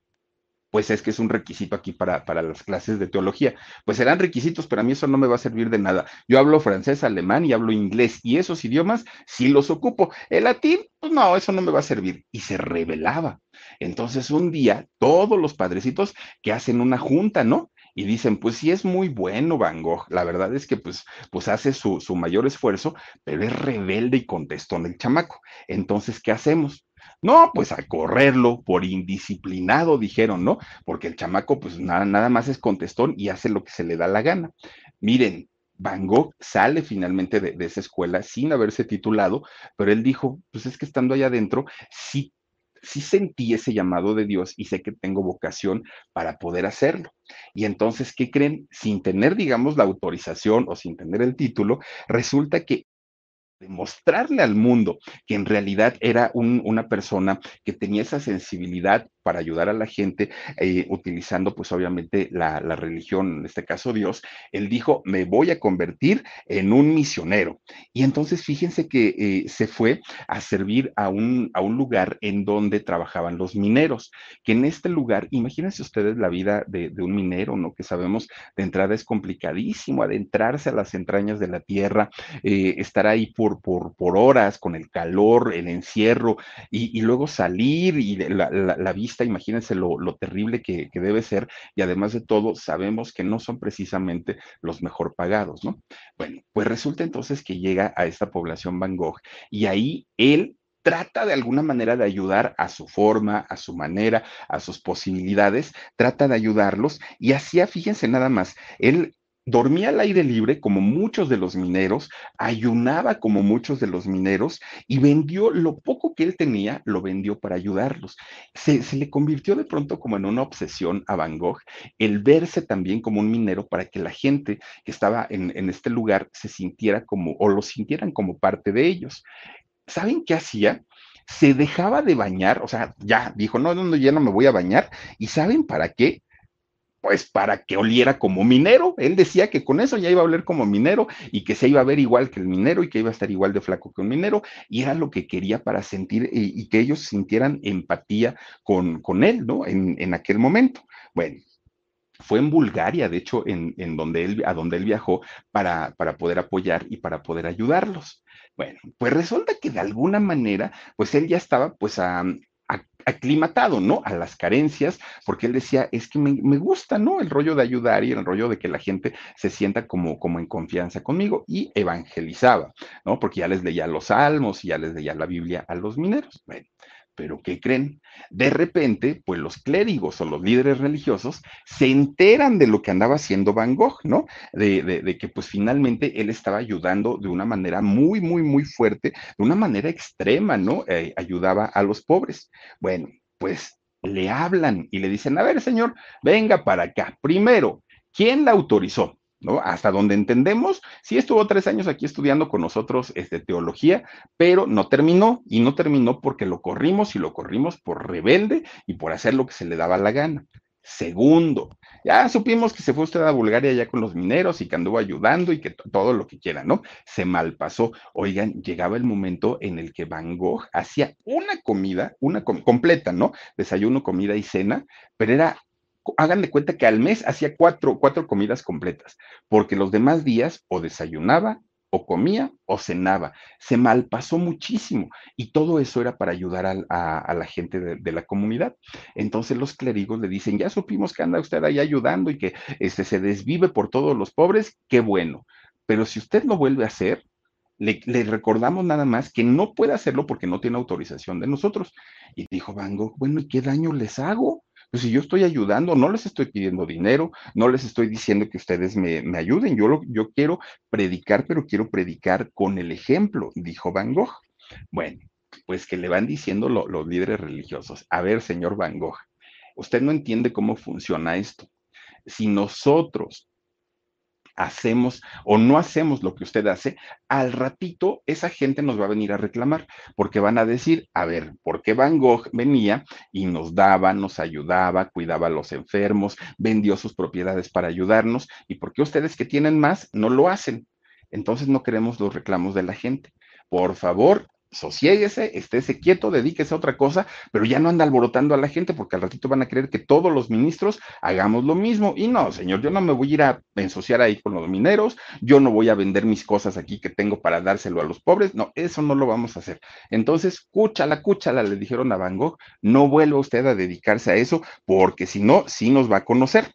pues es que es un requisito aquí para, para, las clases de teología. Pues serán requisitos, pero a mí eso no me va a servir de nada. Yo hablo francés, alemán y hablo inglés, y esos idiomas sí los ocupo. El latín, pues no, eso no me va a servir. Y se revelaba. Entonces un día, todos los padrecitos que hacen una junta, ¿no? y dicen, pues sí es muy bueno Van Gogh, la verdad es que pues, pues hace su, su, mayor esfuerzo, pero es rebelde y contestón el chamaco. Entonces, ¿qué hacemos? No, pues a correrlo por indisciplinado, dijeron, ¿no? Porque el chamaco, pues nada, nada más es contestón y hace lo que se le da la gana. Miren, Van Gogh sale finalmente de, de, esa escuela sin haberse titulado, pero él dijo, pues es que estando allá adentro, sí, sí sentí ese llamado de Dios y sé que tengo vocación para poder hacerlo. Y entonces, ¿qué creen? Sin tener, digamos, la autorización o sin tener el título, resulta que demostrarle al mundo que en realidad era una persona que tenía esa sensibilidad para ayudar a la gente, eh, utilizando pues obviamente la, religión, en este caso Dios, él dijo, me voy a convertir en un misionero. Y entonces fíjense que eh, se fue a servir a un, a un lugar en donde trabajaban los mineros, que en este lugar, imagínense ustedes la vida de, un minero, ¿no? Que sabemos de entrada es complicadísimo, adentrarse a las entrañas de la tierra, eh, estar ahí por, por, por, horas con el calor, el encierro, y, luego salir y la, la vista imagínense lo, terrible que, debe ser y además de todo sabemos que no son precisamente los mejor pagados, ¿no? Bueno, pues resulta entonces que llega a esta población Van Gogh y ahí él trata de alguna manera de ayudar a su forma, a su manera, a sus posibilidades, trata de ayudarlos y hacía, fíjense nada más, él dormía al aire libre como muchos de los mineros, ayunaba como muchos de los mineros y vendió lo poco que él tenía, lo vendió para ayudarlos. Se, le convirtió de pronto como en una obsesión a Van Gogh el verse también como un minero para que la gente que estaba en, en este lugar se sintiera como o lo sintieran como parte de ellos. ¿Saben qué hacía? se dejaba de bañar, o sea, ya dijo, no, no, ya no me voy a bañar. ¿Y saben para qué? Pues para que oliera como minero. Él decía que con eso ya iba a oler como minero y que se iba a ver igual que el minero y que iba a estar igual de flaco que un minero. Y era lo que quería para sentir y, que ellos sintieran empatía con, con él, ¿no? En, en aquel momento. Bueno, fue en Bulgaria, de hecho, en, en, donde él, a donde él viajó para, para poder apoyar y para poder ayudarlos. Bueno, pues resulta que de alguna manera, pues él ya estaba pues a, aclimatado, ¿no? A las carencias, porque él decía, es que me, gusta, ¿no? El rollo de ayudar y el rollo de que la gente se sienta como, como en confianza conmigo y evangelizaba, ¿no? Porque ya les leía los salmos y ya les leía la Biblia a los mineros. Bueno, pero ¿qué creen? De repente, pues los clérigos o los líderes religiosos se enteran de lo que andaba haciendo Van Gogh, ¿no? De, que pues finalmente él estaba ayudando de una manera muy, muy, muy fuerte, de una manera extrema, ¿no? Eh, ayudaba a los pobres. Bueno, pues le hablan y le dicen, a ver, señor, venga para acá. Primero, ¿quién la autorizó? ¿No? Hasta donde entendemos, sí estuvo tres años aquí estudiando con nosotros este, teología, pero no terminó, y no terminó porque lo corrimos y lo corrimos por rebelde y por hacer lo que se le daba la gana. Segundo, ya supimos que se fue usted a Bulgaria ya con los mineros y que anduvo ayudando y que todo lo que quiera, ¿no? Se malpasó. Oigan, llegaba el momento en el que Van Gogh hacía una comida, una completa, ¿no? Desayuno, comida y cena, pero era hagan de cuenta que al mes hacía cuatro, cuatro comidas completas, porque los demás días o desayunaba, o comía, o cenaba. Se malpasó muchísimo y todo eso era para ayudar a, la gente de, la comunidad. Entonces los clérigos le dicen, ya supimos que anda usted ahí ayudando y que este, se desvive por todos los pobres, qué bueno. Pero si usted lo vuelve a hacer, le, le, recordamos nada más que no puede hacerlo porque no tiene autorización de nosotros. Y dijo Van Gogh, bueno, ¿y qué daño les hago? Pues si yo estoy ayudando, no les estoy pidiendo dinero, no les estoy diciendo que ustedes me, ayuden, yo, yo quiero predicar, pero quiero predicar con el ejemplo, dijo Van Gogh. Bueno, pues que le van diciendo los líderes religiosos, a ver, señor Van Gogh, usted no entiende cómo funciona esto. Si nosotros hacemos o no hacemos lo que usted hace, al ratito esa gente nos va a venir a reclamar, porque van a decir, a ver, ¿por qué Van Gogh venía y nos daba, nos ayudaba, cuidaba a los enfermos, vendió sus propiedades para ayudarnos? ¿Y por qué ustedes que tienen más no lo hacen? Entonces no queremos los reclamos de la gente. Por favor, sosiéguese, estése quieto, dedíquese a otra cosa, pero ya no anda alborotando a la gente porque al ratito van a creer que todos los ministros hagamos lo mismo. Y no, señor, yo no me voy a ir a ensuciar ahí con los mineros, yo no voy a vender mis cosas aquí que tengo para dárselo a los pobres, no, eso no lo vamos a hacer. Entonces, cúchala, cúchala, le dijeron a Van Gogh, no vuelva usted a dedicarse a eso porque si no, sí nos va a conocer.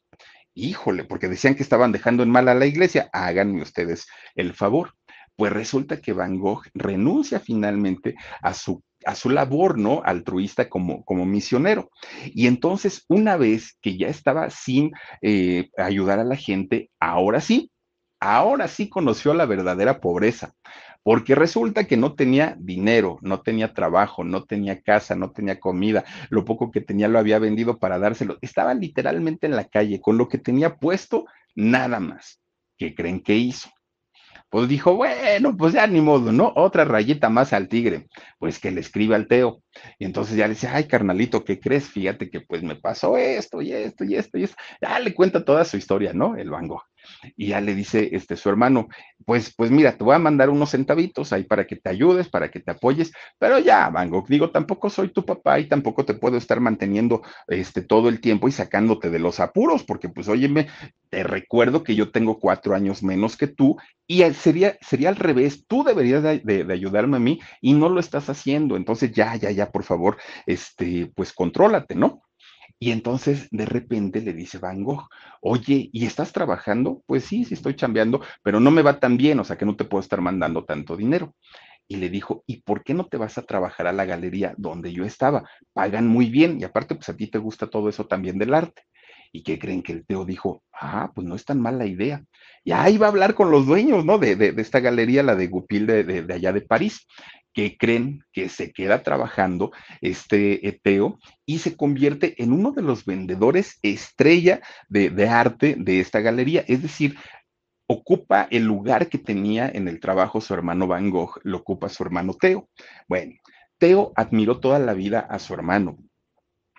Híjole, porque decían que estaban dejando en mal a la iglesia, háganme ustedes el favor. Pues resulta que Van Gogh renuncia finalmente a su a su labor, ¿no? Altruista como, como misionero. Y entonces, una vez que ya estaba sin eh, ayudar a la gente, ahora sí, ahora sí conoció la verdadera pobreza, porque resulta que no tenía dinero, no tenía trabajo, no tenía casa, no tenía comida, lo poco que tenía lo había vendido para dárselo. Estaba literalmente en la calle, con lo que tenía puesto, nada más. ¿Qué creen que hizo? Pues dijo, bueno, pues ya ni modo, ¿no? Otra rayita más al tigre, pues que le escribe al Teo. Y entonces ya le dice, ay, carnalito, ¿qué crees? Fíjate que pues me pasó esto y esto y esto y esto. Ya le cuenta toda su historia, ¿no? El Van y ya le dice este su hermano, pues, pues mira, te voy a mandar unos centavitos ahí para que te ayudes, para que te apoyes, pero ya, Van Gogh, digo, tampoco soy tu papá y tampoco te puedo estar manteniendo este todo el tiempo y sacándote de los apuros, porque pues óyeme, te recuerdo que yo tengo cuatro años menos que tú y sería, sería al revés, tú deberías de, de ayudarme a mí y no lo estás haciendo, entonces ya, ya, ya, por favor, este, pues contrólate, ¿no? Y entonces de repente le dice Van Gogh, oye, ¿y estás trabajando? Pues sí, sí estoy chambeando, pero no me va tan bien, o sea que no te puedo estar mandando tanto dinero. y le dijo, ¿y por qué no te vas a trabajar a la galería donde yo estaba? Pagan muy bien y aparte, pues a ti te gusta todo eso también del arte. ¿Y qué creen que el Teo dijo? Ah, pues no es tan mala idea. Y ahí va a hablar con los dueños, ¿no? De, de, esta galería, la de Goupil de, de, allá de París, que creen que se queda trabajando este Teo y se convierte en uno de los vendedores estrella de, arte de esta galería. Es decir, ocupa el lugar que tenía en el trabajo su hermano Van Gogh, lo ocupa su hermano Teo. Bueno, Teo admiró toda la vida a su hermano,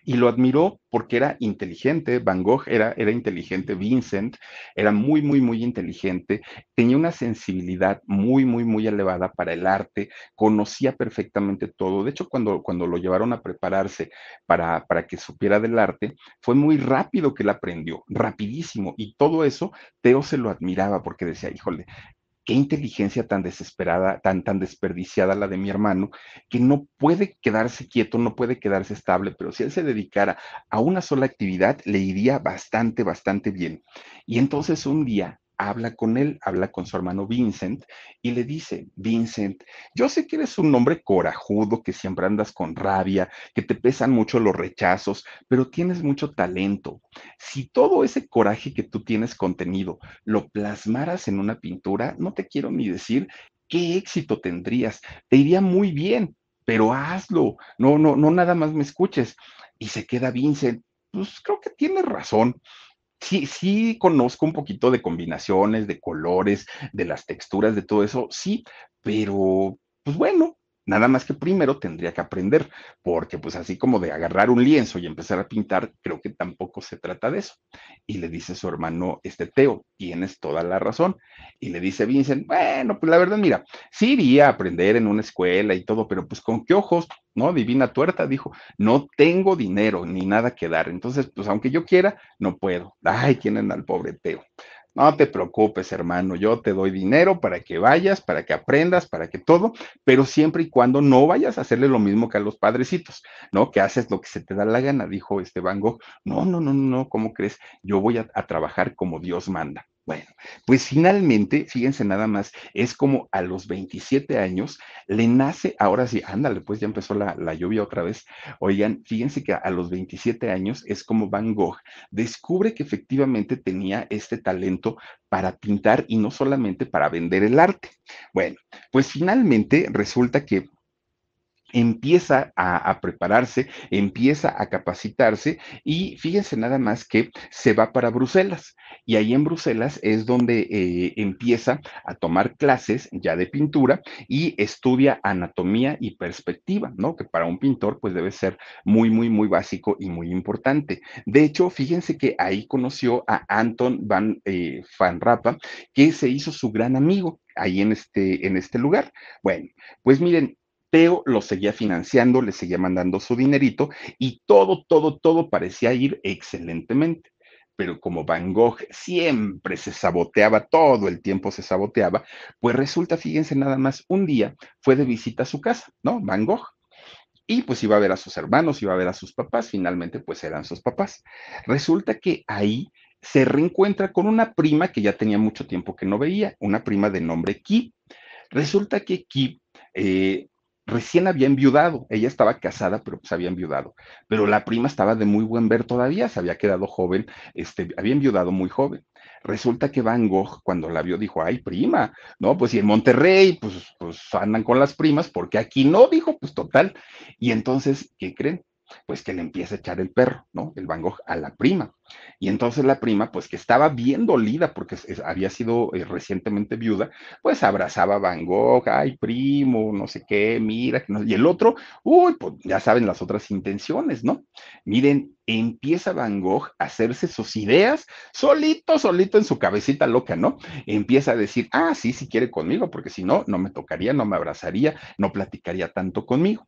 y lo admiró porque era inteligente, Van Gogh era, era inteligente, Vincent era muy, muy, muy inteligente, tenía una sensibilidad muy, muy, muy elevada para el arte, conocía perfectamente todo. De hecho, cuando, cuando lo llevaron a prepararse para, para que supiera del arte, fue muy rápido que él aprendió, rapidísimo. Y todo eso, Teo se lo admiraba porque decía, híjole, qué inteligencia tan desesperada, tan, tan desperdiciada la de mi hermano, que no puede quedarse quieto, no puede quedarse estable, pero si él se dedicara a una sola actividad, le iría bastante, bastante bien. Y entonces un día habla con él, habla con su hermano Vincent y le dice, Vincent, yo sé que eres un hombre corajudo, que siempre andas con rabia, que te pesan mucho los rechazos, pero tienes mucho talento. Si todo ese coraje que tú tienes contenido lo plasmaras en una pintura, no te quiero ni decir qué éxito tendrías. Te iría muy bien, pero hazlo. No, no, no nada más me escuches. Y se queda Vincent. Pues creo que tienes razón sí, sí conozco un poquito de combinaciones, de colores, de las texturas, de todo eso, sí, pero pues bueno, Nada más que primero tendría que aprender, porque pues así como de agarrar un lienzo y empezar a pintar, creo que tampoco se trata de eso. Y le dice su hermano, este Teo, tienes toda la razón. Y le dice Vincent, bueno, pues la verdad, mira, sí iría a aprender en una escuela y todo, pero pues con qué ojos, ¿no? Divina tuerta, dijo, no tengo dinero ni nada que dar. Entonces, pues aunque yo quiera, no puedo. Ay, tienen al pobre Teo. No te preocupes, hermano, yo te doy dinero para que vayas, para que aprendas, para que todo, pero siempre y cuando no vayas a hacerle lo mismo que a los padrecitos, ¿no? Que haces lo que se te da la gana, dijo este Van Gogh. No, no, no, no, ¿cómo crees? Yo voy a, a trabajar como Dios manda. Bueno, pues finalmente, fíjense nada más, es como a los 27 años le nace, ahora sí, ándale, pues ya empezó la, la, lluvia otra vez. Oigan, fíjense que a los 27 años es como Van Gogh descubre que efectivamente tenía este talento para pintar y no solamente para vender el arte. Bueno, pues finalmente resulta que empieza a, prepararse, empieza a capacitarse y fíjense nada más que se va para Bruselas y ahí en Bruselas es donde eh, empieza a tomar clases ya de pintura y estudia anatomía y perspectiva, ¿no? Que para un pintor pues debe ser muy, muy, muy básico y muy importante. De hecho, fíjense que ahí conoció a Anton van, eh, que se hizo su gran amigo ahí en este, en este lugar. Bueno, pues miren, Teo lo seguía financiando, le seguía mandando su dinerito y todo, todo, todo parecía ir excelentemente. Pero como Van Gogh siempre se saboteaba, todo el tiempo se saboteaba, pues resulta, fíjense nada más, un día fue de visita a su casa, ¿no? Van Gogh. Y pues iba a ver a sus hermanos, iba a ver a sus papás, finalmente pues eran sus papás. Resulta que ahí se reencuentra con una prima que ya tenía mucho tiempo que no veía, una prima de nombre Ki. Resulta que Ki eh, recién había enviudado, ella estaba casada, pero pues había enviudado, pero la prima estaba de muy buen ver todavía, se había quedado joven, este, había enviudado muy joven. Resulta que Van Gogh, cuando la vio, dijo, ay, prima, no, pues si en Monterrey, pues, pues andan con las primas, porque aquí no, dijo, pues total. Y entonces, ¿qué creen? Pues que le empieza a echar el perro, ¿no? El Van Gogh a la prima. Y entonces la prima, pues que estaba bien dolida porque había sido eh, recientemente viuda, pues abrazaba a Van Gogh, ay, primo, no sé qué, mira, que no... y el otro, uy, pues ya saben las otras intenciones, ¿no? Miren, empieza Van Gogh a hacerse sus ideas solito, solito en su cabecita loca, ¿no? Empieza a decir, ah, sí, sí quiere conmigo, porque si no, no me tocaría, no me abrazaría, no platicaría tanto conmigo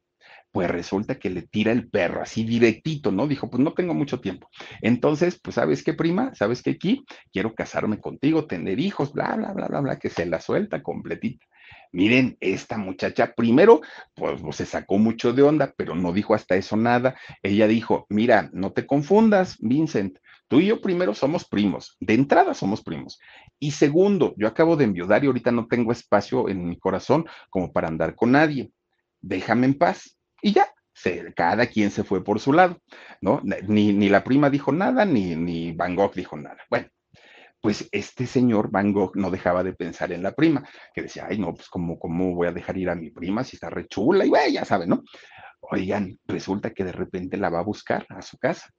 pues resulta que le tira el perro así directito, ¿no? Dijo, pues no tengo mucho tiempo. Entonces, pues, ¿sabes qué, prima? ¿Sabes qué, aquí? Quiero casarme contigo, tener hijos, bla, bla, bla, bla, bla, que se la suelta completita. Miren, esta muchacha primero, pues, pues, se sacó mucho de onda, pero no dijo hasta eso nada. Ella dijo, mira, no te confundas, Vincent, Tú y yo primero somos primos, de entrada somos primos. Y segundo, yo acabo de enviudar y ahorita no tengo espacio en mi corazón como para andar con nadie. Déjame en paz. Y ya, cada quien se fue por su lado, ¿no? Ni, ni la prima dijo nada, ni, ni Van Gogh dijo nada. Bueno, pues este señor Van Gogh no dejaba de pensar en la prima, que decía, ay, no, pues cómo, cómo voy a dejar ir a mi prima si está re chula, y bueno, ya saben, ¿no? Oigan, resulta que de repente la va a buscar a su casa.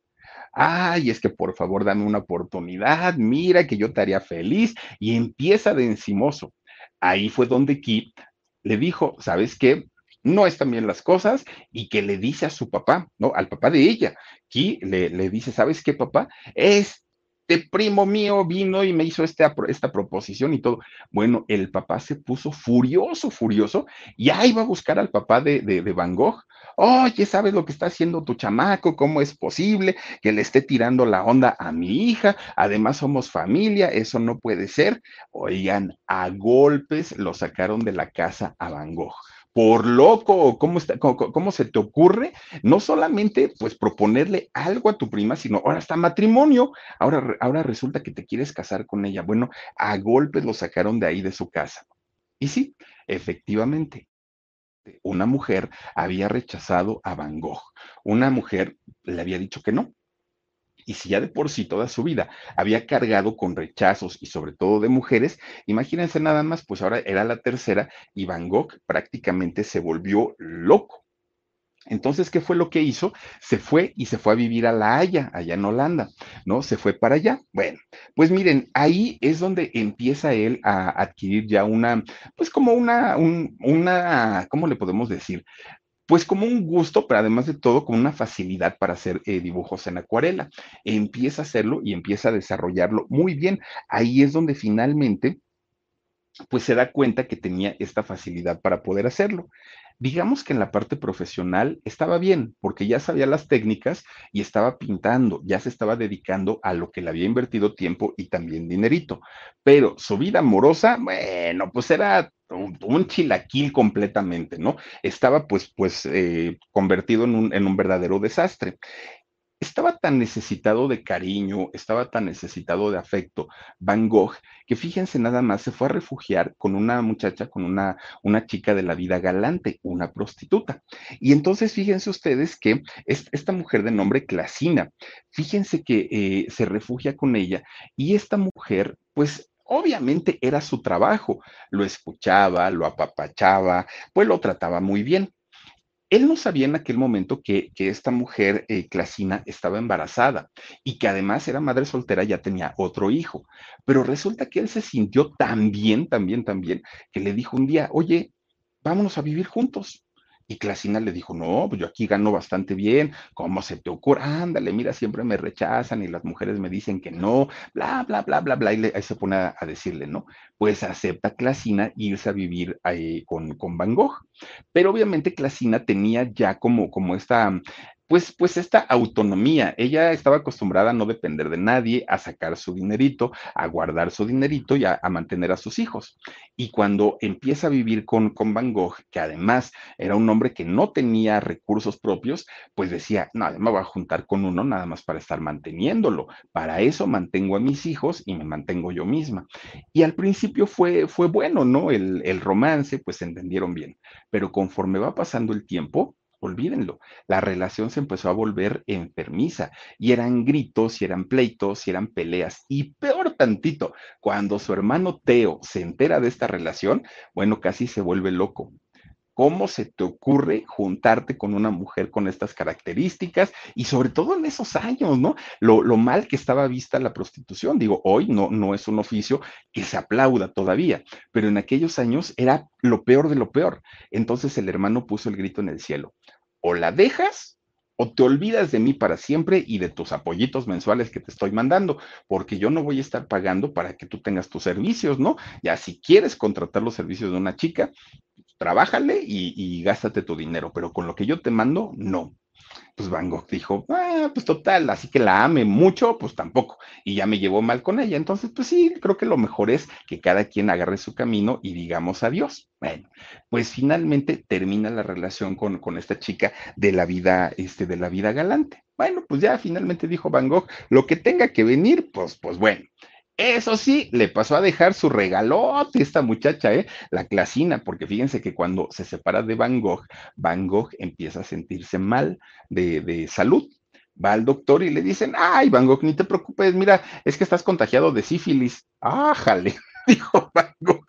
Ay, es que por favor dame una oportunidad, mira que yo te haría feliz, y empieza de encimoso. Ahí fue donde Kit le dijo, ¿sabes qué? No están bien las cosas y que le dice a su papá, ¿no? Al papá de ella, Ki le, dice, ¿sabes qué, papá? Es este primo mío vino y me hizo esta, esta proposición y todo. Bueno, el papá se puso furioso, furioso, y ahí va a buscar al papá de, de, de Van Gogh. Oye, ¿sabes lo que está haciendo tu chamaco? ¿Cómo es posible que le esté tirando la onda a mi hija? Además, somos familia, eso no puede ser. Oigan, a golpes lo sacaron de la casa a Van Gogh por loco, ¿cómo, está, cómo, se te ocurre? No solamente pues proponerle algo a tu prima, sino ahora está matrimonio, ahora, ahora resulta que te quieres casar con ella. Bueno, a golpes lo sacaron de ahí de su casa. Y sí, efectivamente, una mujer había rechazado a Van Gogh. Una mujer le había dicho que no, y si ya de por sí toda su vida había cargado con rechazos y sobre todo de mujeres, imagínense nada más, pues ahora era la tercera y Van Gogh prácticamente se volvió loco. Entonces, ¿qué fue lo que hizo? Se fue y se fue a vivir a La Haya, allá en Holanda, ¿no? Se fue para allá. Bueno, pues miren, ahí es donde empieza él a adquirir ya una, pues como una, una, ¿cómo le podemos decir? Pues como un gusto, pero además de todo, con una facilidad para hacer eh, dibujos en acuarela. Empieza a hacerlo y empieza a desarrollarlo muy bien. Ahí es donde finalmente, pues se da cuenta que tenía esta facilidad para poder hacerlo. Digamos que en la parte profesional estaba bien, porque ya sabía las técnicas y estaba pintando, ya se estaba dedicando a lo que le había invertido tiempo y también dinerito. Pero su vida amorosa, bueno, pues era un, chilaquil completamente, ¿no? Estaba pues, pues eh, convertido en un, en un verdadero desastre estaba tan necesitado de cariño, estaba tan necesitado de afecto, Van Gogh, que fíjense nada más, se fue a refugiar con una muchacha, con una, una chica de la vida galante, una prostituta. Y entonces fíjense ustedes que esta mujer de nombre Clasina, fíjense que eh, se refugia con ella y esta mujer, pues obviamente era su trabajo, lo escuchaba, lo apapachaba, pues lo trataba muy bien. Él no sabía en aquel momento que, esta mujer, eh, Clasina, estaba embarazada y que además era madre soltera, ya tenía otro hijo. Pero resulta que él se sintió tan bien, tan bien, tan bien, que le dijo un día, oye, vámonos a vivir juntos. Y Clasina le dijo, no, pues yo aquí gano bastante bien, ¿cómo se te ocurre? Ándale, mira, siempre me rechazan y las mujeres me dicen que no, bla, bla, bla, bla, bla, y ahí se pone a, decirle, ¿no? Pues acepta Clasina irse a vivir ahí con, con Van Gogh. Pero obviamente Clasina tenía ya como, como esta pues, pues esta autonomía. Ella estaba acostumbrada a no depender de nadie, a sacar su dinerito, a guardar su dinerito y a, mantener a sus hijos. Y cuando empieza a vivir con, con Van Gogh, que además era un hombre que no tenía recursos propios, pues decía, no, me voy a juntar con uno nada más para estar manteniéndolo. Para eso mantengo a mis hijos y me mantengo yo misma. Y al principio fue, fue bueno, ¿no? El, el romance, pues se entendieron bien. Pero conforme va pasando el tiempo, olvídenlo, la relación se empezó a volver enfermiza y eran gritos, y eran pleitos, y eran peleas. Y peor tantito, cuando su hermano Teo se entera de esta relación, bueno, casi se vuelve loco. ¿Cómo se te ocurre juntarte con una mujer con estas características? Y sobre todo en esos años, ¿no? Lo, mal que estaba vista la prostitución. Digo, hoy no, no es un oficio que se aplauda todavía, pero en aquellos años era lo peor de lo peor. Entonces el hermano puso el grito en el cielo o la dejas o te olvidas de mí para siempre y de tus apoyitos mensuales que te estoy mandando, porque yo no voy a estar pagando para que tú tengas tus servicios, ¿no? Ya si quieres contratar los servicios de una chica, trabájale y, y gástate tu dinero, pero con lo que yo te mando, no pues Van Gogh dijo, ah, pues total, así que la ame mucho, pues tampoco, y ya me llevó mal con ella. Entonces, pues sí, creo que lo mejor es que cada quien agarre su camino y digamos adiós. Bueno, pues finalmente termina la relación con, con esta chica de la vida, este, de la vida galante. Bueno, pues ya finalmente dijo Van Gogh, lo que tenga que venir, pues, pues bueno. Eso sí, le pasó a dejar su regalote esta muchacha, ¿eh? La clasina, porque fíjense que cuando se separa de Van Gogh, Van Gogh empieza a sentirse mal de, de salud. Va al doctor y le dicen, ay, Van Gogh, ni te preocupes, mira, es que estás contagiado de sífilis. Ájale. dijo Van Gogh.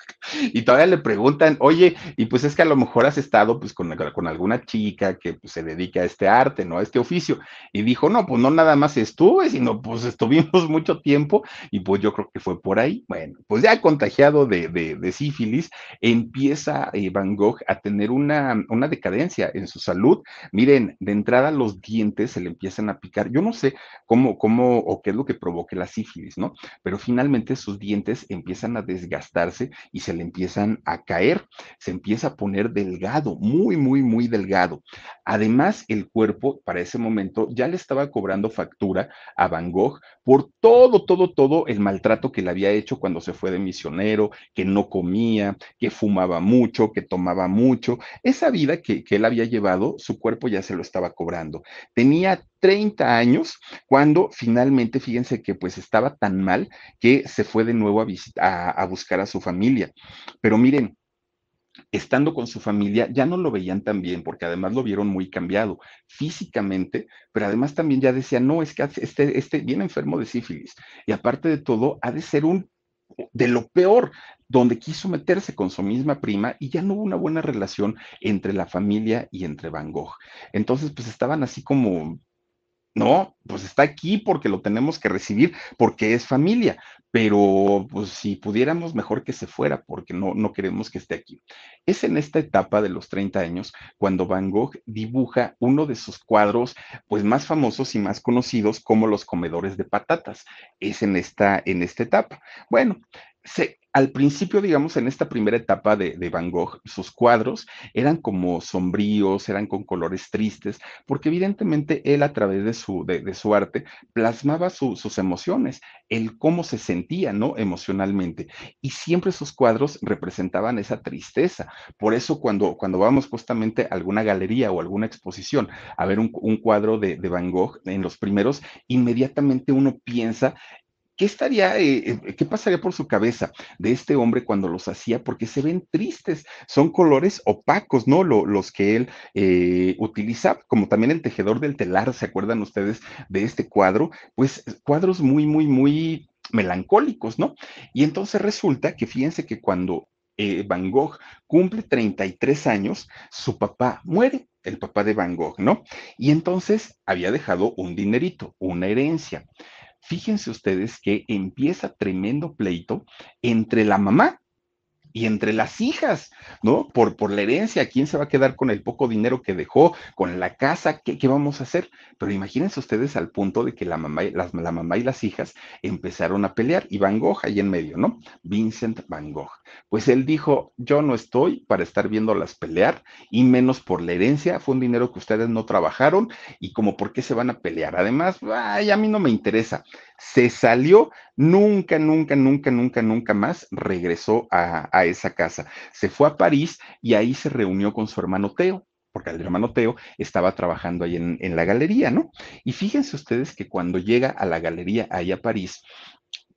Y todavía le preguntan, oye, y pues es que a lo mejor has estado pues con, con alguna chica que pues, se dedica a este arte, ¿no? A este oficio. Y dijo, no, pues no nada más estuve, sino pues estuvimos mucho tiempo y pues yo creo que fue por ahí. Bueno, pues ya contagiado de, de, sífilis, empieza eh, Van Gogh a tener una, una decadencia en su salud. Miren, de entrada los dientes se le empiezan a picar. Yo no sé cómo, cómo o qué es lo que provoque la sífilis, ¿no? Pero finalmente sus dientes empiezan a desgastarse y se le empiezan a caer, se empieza a poner delgado, muy, muy, muy delgado. Además, el cuerpo para ese momento ya le estaba cobrando factura a Van Gogh por todo, todo, todo el maltrato que le había hecho cuando se fue de misionero, que no comía, que fumaba mucho, que tomaba mucho. Esa vida que, él había llevado, su cuerpo ya se lo estaba cobrando. Tenía 30 años cuando finalmente, fíjense que pues estaba tan mal que se fue de nuevo a, visitar, a, buscar a su familia. Pero miren, estando con su familia, ya no lo veían tan bien, porque además lo vieron muy cambiado físicamente, pero además también ya decían, no, es que este, este viene enfermo de sífilis. Y aparte de todo, ha de ser un de lo peor, donde quiso meterse con su misma prima y ya no hubo una buena relación entre la familia y entre Van Gogh. Entonces, pues estaban así como no, pues está aquí porque lo tenemos que recibir, porque es familia, pero pues si pudiéramos, mejor que se fuera, porque no, no queremos que esté aquí. Es en esta etapa de los 30 años cuando Van Gogh dibuja uno de sus cuadros, pues más famosos y más conocidos como los comedores de patatas. Es en esta, en esta etapa. Bueno, se, al principio, digamos, en esta primera etapa de, Van Gogh, sus cuadros eran como sombríos, eran con colores tristes, porque evidentemente él a través de su, arte plasmaba sus emociones, el cómo se sentía, ¿no? Emocionalmente. Y siempre sus cuadros representaban esa tristeza. Por eso cuando, cuando vamos justamente a alguna galería o alguna exposición a ver un, cuadro de Van Gogh en los primeros, inmediatamente uno piensa ¿Qué estaría, eh, eh, qué pasaría por su cabeza de este hombre cuando los hacía? Porque se ven tristes, son colores opacos, ¿no? los que él eh, utiliza, como también el tejedor del telar, ¿se acuerdan ustedes de este cuadro? Pues cuadros muy, muy, muy melancólicos, ¿no? Y entonces resulta que fíjense que cuando Van Gogh cumple 33 años, su papá muere, el papá de Van Gogh, ¿no? Y entonces había dejado un dinerito, una herencia fíjense ustedes que empieza tremendo pleito entre la mamá y entre las hijas, ¿no? Por, por la herencia, ¿quién se va a quedar con el poco dinero que dejó, con la casa? ¿Qué, qué vamos a hacer? Pero imagínense ustedes al punto de que la mamá, la mamá y las hijas empezaron a pelear y Van Gogh ahí en medio, ¿no? Vincent Van Gogh. Pues él dijo, yo no estoy para estar viéndolas pelear y menos por la herencia, fue un dinero que ustedes no trabajaron y como por qué se van a pelear. Además, ay, a mí no me interesa. Se salió, nunca, nunca, nunca, nunca, nunca más regresó a, a esa casa. Se fue a París y ahí se reunió con su hermano Teo porque el hermano Teo estaba trabajando ahí en, en, la galería, ¿no? Y fíjense ustedes que cuando llega a la galería ahí a París,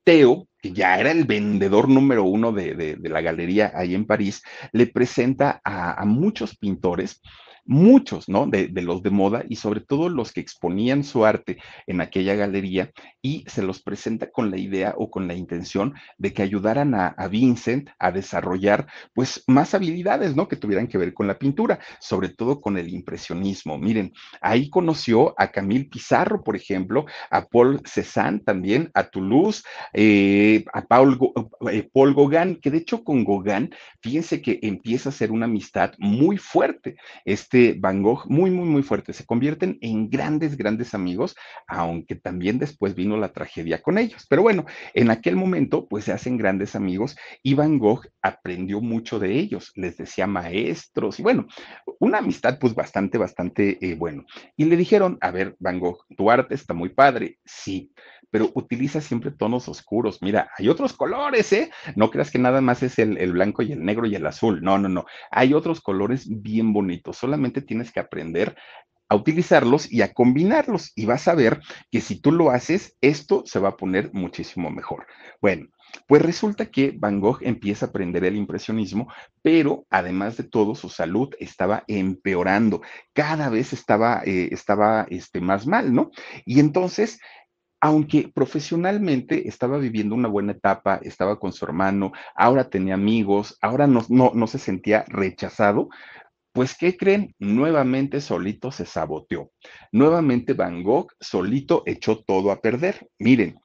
Teo, que ya era el vendedor número uno de, de, la galería ahí en París, le presenta a, a muchos pintores muchos, ¿no? De, los de moda y sobre todo los que exponían su arte en aquella galería y se los presenta con la idea o con la intención de que ayudaran a, Vincent a desarrollar pues más habilidades, ¿no? Que tuvieran que ver con la pintura, sobre todo con el impresionismo. Miren, ahí conoció a Camille Pizarro, por ejemplo, a Paul Cézanne también, a Toulouse, eh, a Paul, eh, Paul Gauguin, que de hecho con Gauguin, fíjense que empieza a ser una amistad muy fuerte. Este Van Gogh muy, muy, muy fuerte. Se convierten en grandes, grandes amigos, aunque también después vino la tragedia con ellos. Pero bueno, en aquel momento, pues se hacen grandes amigos y Van Gogh aprendió mucho de ellos, les decía maestros y bueno, una amistad pues bastante, bastante eh, bueno. Y le dijeron, a ver, Van Gogh, tu arte está muy padre, sí, pero utiliza siempre tonos oscuros. Mira, hay otros colores, ¿eh? No creas que nada más es el, el, blanco y el negro y el azul. No, no, no. Hay otros colores bien bonitos. Solamente tienes que aprender a utilizarlos y a combinarlos. Y vas a ver que si tú lo haces, esto se va a poner muchísimo mejor. Bueno, pues resulta que Van Gogh empieza a aprender el impresionismo, pero además de todo, su salud estaba empeorando. Cada vez estaba, eh, estaba este, más mal, ¿no? Y entonces aunque profesionalmente estaba viviendo una buena etapa, estaba con su hermano, ahora tenía amigos, ahora no, no, no se sentía rechazado, pues, ¿qué creen? Nuevamente solito se saboteó. Nuevamente Van Gogh solito echó todo a perder. Miren,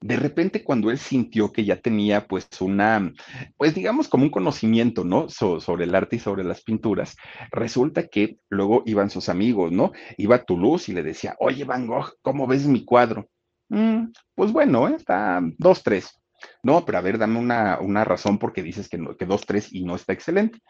de repente cuando él sintió que ya tenía pues una, pues digamos como un conocimiento, ¿no? sobre el arte y sobre las pinturas, resulta que luego iban sus amigos, ¿no? Iba a Toulouse y le decía, oye Van Gogh, ¿cómo ves mi cuadro? Mm, pues bueno, ¿eh? está dos, tres. No, pero a ver, dame una, una razón porque dices que, no, que dos, tres y no está excelente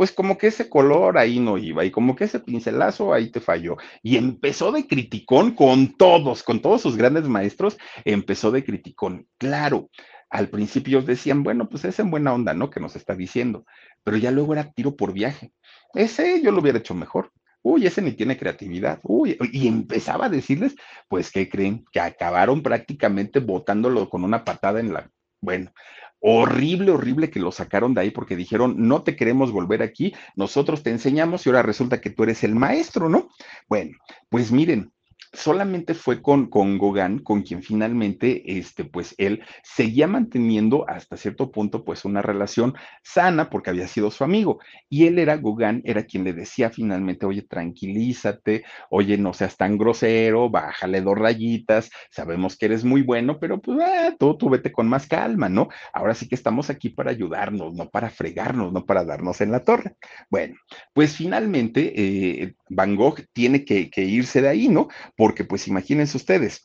pues como que ese color ahí no iba y como que ese pincelazo ahí te falló. Y empezó de criticón con todos, con todos sus grandes maestros, empezó de criticón. Claro, al principio decían, bueno, pues es en buena onda, ¿no? Que nos está diciendo, pero ya luego era tiro por viaje. Ese yo lo hubiera hecho mejor. Uy, ese ni tiene creatividad. Uy, y empezaba a decirles, pues, ¿qué creen? Que acabaron prácticamente botándolo con una patada en la... Bueno, horrible, horrible que lo sacaron de ahí porque dijeron, no te queremos volver aquí, nosotros te enseñamos y ahora resulta que tú eres el maestro, ¿no? Bueno, pues miren, solamente fue con, con con quien finalmente, este, pues él seguía manteniendo hasta cierto punto, pues una relación sana porque había sido su amigo. Y él era, Gauguin era quien le decía finalmente, oye, tranquilízate, oye, no seas tan grosero, bájale dos rayitas, sabemos que eres muy bueno, pero pues ah, tú, vete con más calma, ¿no? Ahora sí que estamos aquí para ayudarnos, no para fregarnos, no para darnos en la torre. Bueno, pues finalmente eh, Van Gogh tiene que irse de ahí, ¿no? Porque pues imagínense ustedes,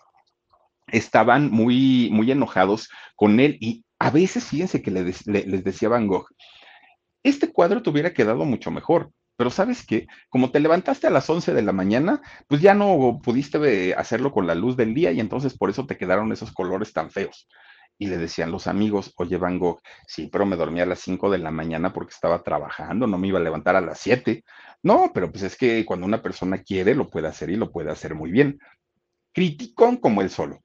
estaban muy, muy enojados con él y a veces fíjense que les decía Van Gogh, este cuadro te hubiera quedado mucho mejor, pero sabes que como te levantaste a las 11 de la mañana, pues ya no pudiste hacerlo con la luz del día y entonces por eso te quedaron esos colores tan feos. Y le decían los amigos, oye Van Gogh, sí, pero me dormía a las 5 de la mañana porque estaba trabajando, no me iba a levantar a las 7. No, pero pues es que cuando una persona quiere, lo puede hacer y lo puede hacer muy bien. Criticón como él solo,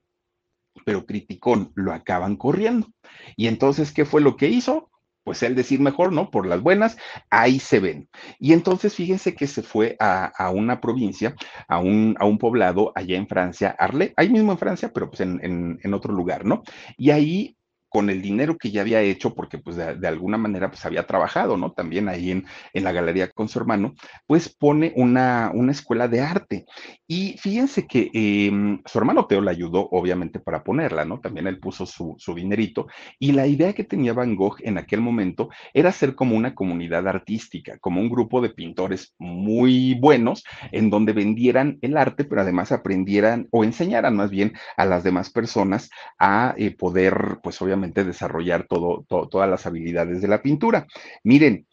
pero criticón lo acaban corriendo. Y entonces, ¿qué fue lo que hizo? Pues él decir mejor, ¿no? Por las buenas, ahí se ven. Y entonces fíjense que se fue a, una provincia, a un, a un, poblado allá en Francia, Arle, ahí mismo en Francia, pero pues en, en otro lugar, ¿no? Y ahí con el dinero que ya había hecho, porque pues de, alguna manera pues había trabajado, ¿no? También ahí en, en la galería con su hermano, pues pone una, una escuela de arte. Y fíjense que em, su hermano Teo le ayudó, obviamente, para ponerla, ¿no? También él puso su, su dinerito. Y la idea que tenía Van Gogh en aquel momento era ser como una comunidad artística, como un grupo de pintores muy buenos, en donde vendieran el arte, pero además aprendieran o enseñaran más bien a las demás personas a eh, poder, pues obviamente, desarrollar todo, todas las habilidades de la pintura. Miren,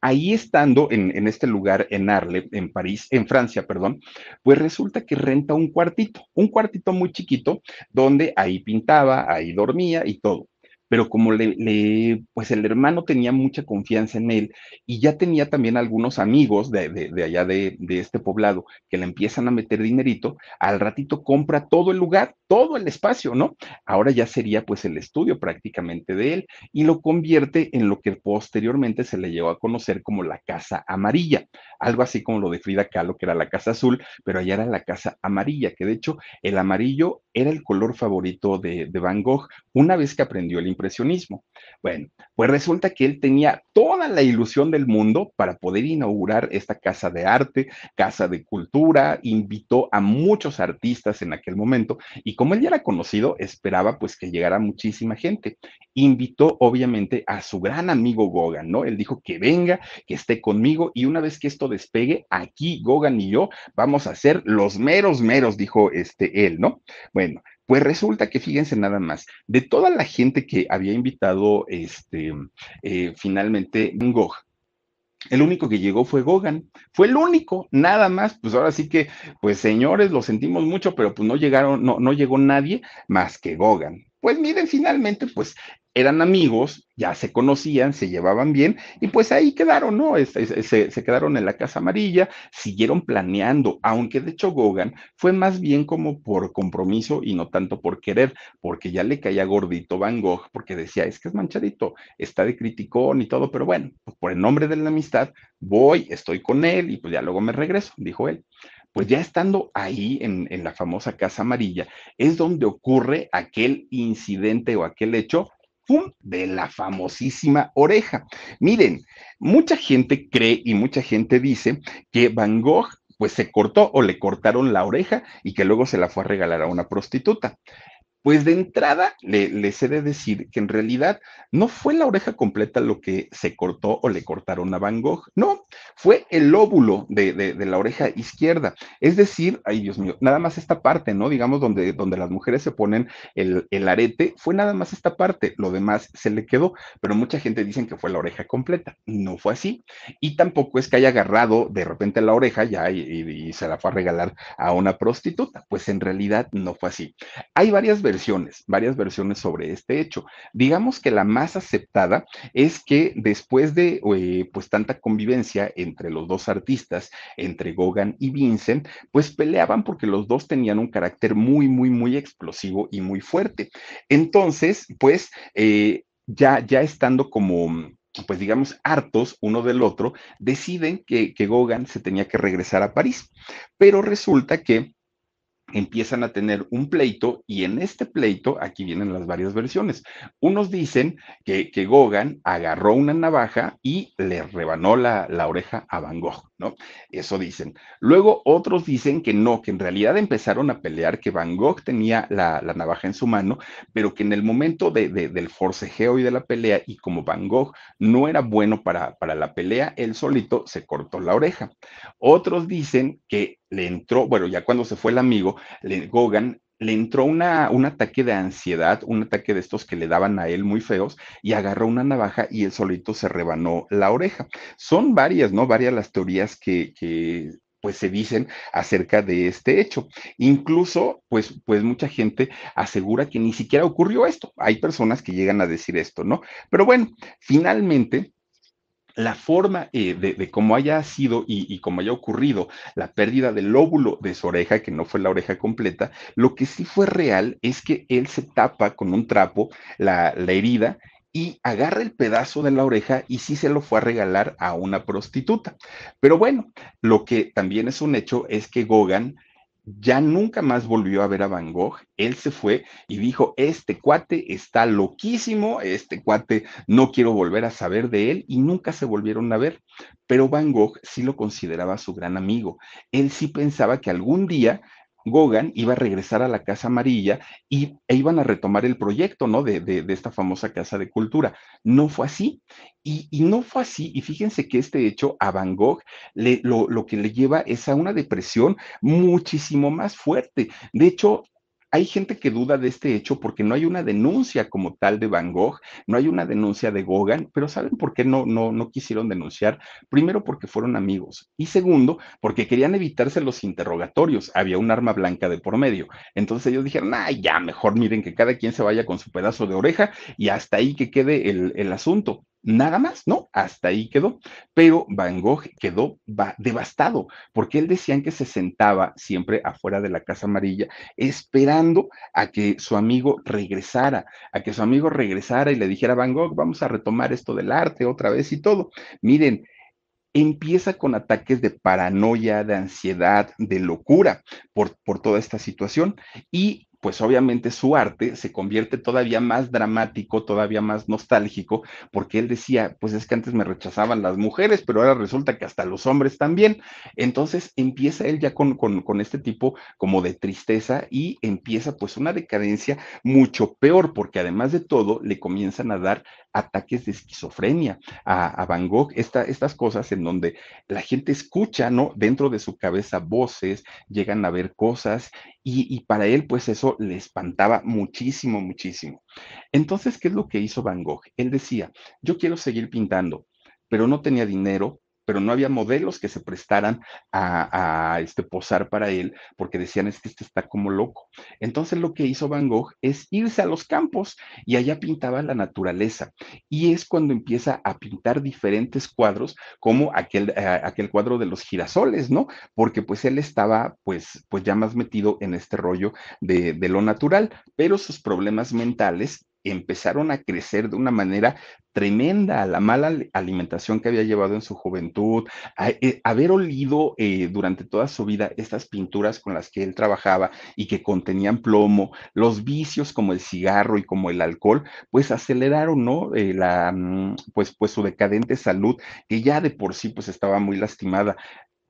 ahí estando en, en, este lugar, en Arles, en París, en Francia, perdón, pues resulta que renta un cuartito, un cuartito muy chiquito, donde ahí pintaba, ahí dormía y todo pero como le, pues el hermano tenía mucha confianza en él y ya tenía también algunos amigos de, de, allá de, de, este poblado que le empiezan a meter dinerito, al ratito compra todo el lugar, todo el espacio, ¿no? Ahora ya sería pues el estudio prácticamente de él y lo convierte en lo que posteriormente se le llegó a conocer como la Casa Amarilla, algo así como lo de Frida Kahlo, que era la Casa Azul, pero allá era la Casa Amarilla, que de hecho el amarillo era el color favorito de, de Van Gogh una vez que aprendió el impresionismo. Bueno, pues resulta que él tenía toda la ilusión del mundo para poder inaugurar esta casa de arte, casa de cultura, invitó a muchos artistas en aquel momento y como él ya era conocido, esperaba pues que llegara muchísima gente. Invitó obviamente a su gran amigo Gogan, ¿no? Él dijo que venga, que esté conmigo y una vez que esto despegue, aquí Gogan y yo vamos a ser los meros meros, dijo este él, ¿no? Bueno, pues resulta que fíjense nada más, de toda la gente que había invitado este, eh, finalmente Gogh, el único que llegó fue Gogan, fue el único, nada más, pues ahora sí que, pues señores, lo sentimos mucho, pero pues no llegaron, no, no llegó nadie más que Gogan. Pues miren, finalmente, pues eran amigos, ya se conocían, se llevaban bien y pues ahí quedaron, ¿no? Se, se, quedaron en la Casa Amarilla, siguieron planeando, aunque de hecho Gogan fue más bien como por compromiso y no tanto por querer, porque ya le caía gordito Van Gogh, porque decía, es que es manchadito, está de criticón y todo, pero bueno, pues por el nombre de la amistad, voy, estoy con él y pues ya luego me regreso, dijo él pues ya estando ahí en, la famosa Casa Amarilla, es donde ocurre aquel incidente o aquel hecho de la famosísima oreja. Miren, mucha gente cree y mucha gente dice que Van Gogh pues se cortó o le cortaron la oreja y que luego se la fue a regalar a una prostituta. Pues de entrada le, les he de decir que en realidad no fue la oreja completa lo que se cortó o le cortaron a Van Gogh, no, fue el lóbulo de, la oreja izquierda. Es decir, ay Dios mío, nada más esta parte, ¿no? Digamos donde, donde las mujeres se ponen el, el, arete, fue nada más esta parte, lo demás se le quedó, pero mucha gente dice que fue la oreja completa. No fue así. Y tampoco es que haya agarrado de repente la oreja ya y, y se la fue a regalar a una prostituta, pues en realidad no fue así. Hay varias versiones, varias versiones sobre este hecho. Digamos que la más aceptada es que después de eh, pues tanta convivencia entre los dos artistas, entre Gogan y Vincent, pues peleaban porque los dos tenían un carácter muy, muy, muy explosivo y muy fuerte. Entonces, pues eh, ya, ya estando como pues digamos, hartos uno del otro, deciden que, que Gogan se tenía que regresar a París. Pero resulta que empiezan a tener un pleito y en este pleito, aquí vienen las varias versiones. Unos dicen que, que Gogan agarró una navaja y le rebanó la, la, oreja a Van Gogh, ¿no? Eso dicen. Luego otros dicen que no, que en realidad empezaron a pelear, que Van Gogh tenía la, la navaja en su mano, pero que en el momento de, de, del forcejeo y de la pelea, y como Van Gogh no era bueno para, para la pelea, él solito se cortó la oreja. Otros dicen que le entró, bueno, ya cuando se fue el amigo, le, Gogan le entró una, un ataque de ansiedad, un ataque de estos que le daban a él muy feos, y agarró una navaja y él solito se rebanó la oreja. Son varias, ¿no? Varias las teorías que, que pues se dicen acerca de este hecho. Incluso, pues, pues mucha gente asegura que ni siquiera ocurrió esto. Hay personas que llegan a decir esto, ¿no? Pero bueno, finalmente, la forma eh, de, cómo haya sido y, cómo haya ocurrido la pérdida del lóbulo de su oreja, que no fue la oreja completa, lo que sí fue real es que él se tapa con un trapo la, la herida y agarra el pedazo de la oreja y sí se lo fue a regalar a una prostituta. Pero bueno, lo que también es un hecho es que Gogan ya nunca más volvió a ver a Van Gogh. Él se fue y dijo, este cuate está loquísimo, este cuate no quiero volver a saber de él y nunca se volvieron a ver. Pero Van Gogh sí lo consideraba su gran amigo. Él sí pensaba que algún día Gogan iba a regresar a la Casa Amarilla y, e iban a retomar el proyecto, ¿no? De, de, esta famosa Casa de Cultura. No fue así. Y, no fue así. Y fíjense que este hecho a Van Gogh lo, lo que le lleva es a una depresión muchísimo más fuerte. De hecho, hay gente que duda de este hecho porque no hay una denuncia como tal de Van Gogh, no hay una denuncia de Gogan, pero ¿saben por qué no, no, no quisieron denunciar? Primero porque fueron amigos y segundo porque querían evitarse los interrogatorios, había un arma blanca de por medio. Entonces ellos dijeron, ah, ya, mejor miren que cada quien se vaya con su pedazo de oreja y hasta ahí que quede el, el asunto. Nada más, ¿no? Hasta ahí quedó. Pero Van Gogh quedó devastado, porque él decían que se sentaba siempre afuera de la Casa Amarilla, esperando a que su amigo regresara, a que su amigo regresara y le dijera, Van Gogh, vamos a retomar esto del arte otra vez y todo. Miren, empieza con ataques de paranoia, de ansiedad, de locura por, por toda esta situación y pues obviamente su arte se convierte todavía más dramático, todavía más nostálgico, porque él decía, pues es que antes me rechazaban las mujeres, pero ahora resulta que hasta los hombres también. Entonces empieza él ya con, con, este tipo como de tristeza y empieza pues una decadencia mucho peor, porque además de todo le comienzan a dar ataques de esquizofrenia a, Van Gogh, estas cosas en donde la gente escucha, ¿no? Dentro de su cabeza voces, llegan a ver cosas y, para él pues eso le espantaba muchísimo, muchísimo. Entonces, ¿qué es lo que hizo Van Gogh? Él decía, yo quiero seguir pintando, pero no tenía dinero, pero no había modelos que se prestaran a, este, posar para él, porque decían, es que este está como loco. Entonces lo que hizo Van Gogh es irse a los campos y allá pintaba la naturaleza. Y es cuando empieza a pintar diferentes cuadros, como aquel, eh, aquel cuadro de los girasoles, ¿no? Porque pues él estaba pues, pues ya más metido en este rollo de, de lo natural, pero sus problemas mentales empezaron a crecer de una manera tremenda, la mala alimentación que había llevado en su juventud, eh, haber olido eh, durante toda su vida estas pinturas con las que él trabajaba y que contenían plomo, los vicios como el cigarro y como el alcohol, pues aceleraron, ¿no? Eh, la, mm, pues, pues su decadente salud, que ya de por sí pues estaba muy lastimada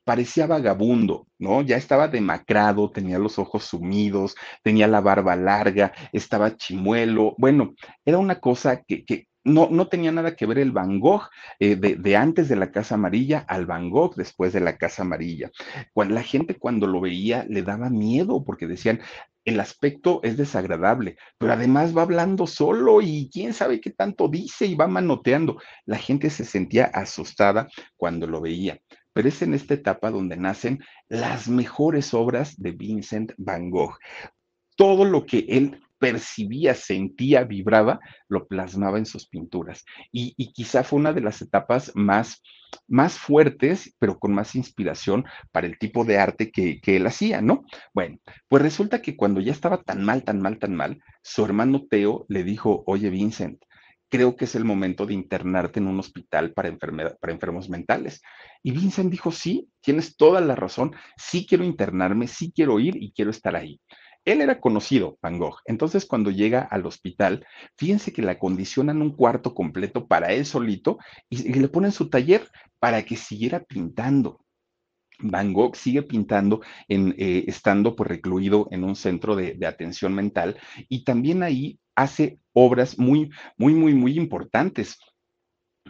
parecía vagabundo, ¿no? Ya estaba demacrado, tenía los ojos sumidos, tenía la barba larga, estaba chimuelo. Bueno, era una cosa que, no, no, tenía nada que ver el Van Gogh eh, de, antes de la Casa Amarilla al Van Gogh después de la Casa Amarilla. Cuando la gente cuando lo veía le daba miedo porque decían, el aspecto es desagradable, pero además va hablando solo y quién sabe qué tanto dice y va manoteando. La gente se sentía asustada cuando lo veía pero es en esta etapa donde nacen las mejores obras de Vincent Van Gogh. Todo lo que él percibía, sentía, vibraba, lo plasmaba en sus pinturas. Y, quizá fue una de las etapas más, más fuertes, pero con más inspiración para el tipo de arte que, que, él hacía, ¿no? Bueno, pues resulta que cuando ya estaba tan mal, tan mal, tan mal, su hermano Teo le dijo, oye Vincent, creo que es el momento de internarte en un hospital para, para enfermos mentales. Y Vincent dijo, sí, tienes toda la razón, sí quiero internarme, sí quiero ir y quiero estar ahí. Él era conocido, Van Gogh. Entonces, cuando llega al hospital, fíjense que le acondicionan un cuarto completo para él solito y, le ponen su taller para que siguiera pintando. Van Gogh sigue pintando en, eh, estando pues recluido en un centro de, de, atención mental y también ahí hace obras muy, muy, muy, muy importantes.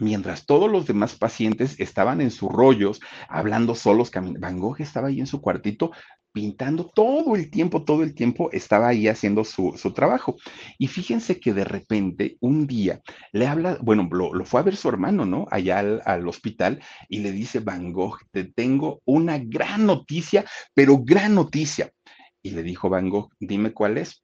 Mientras todos los demás pacientes estaban en sus rollos, hablando solos, Van Gogh estaba ahí en su cuartito pintando todo el tiempo, todo el tiempo estaba ahí haciendo su, trabajo. Y fíjense que de repente un día le habla, bueno, lo, fue a ver su hermano, ¿no? Allá al, al, hospital y le dice, Van Gogh, te tengo una gran noticia, pero gran noticia. Y le dijo Van Gogh, dime cuál es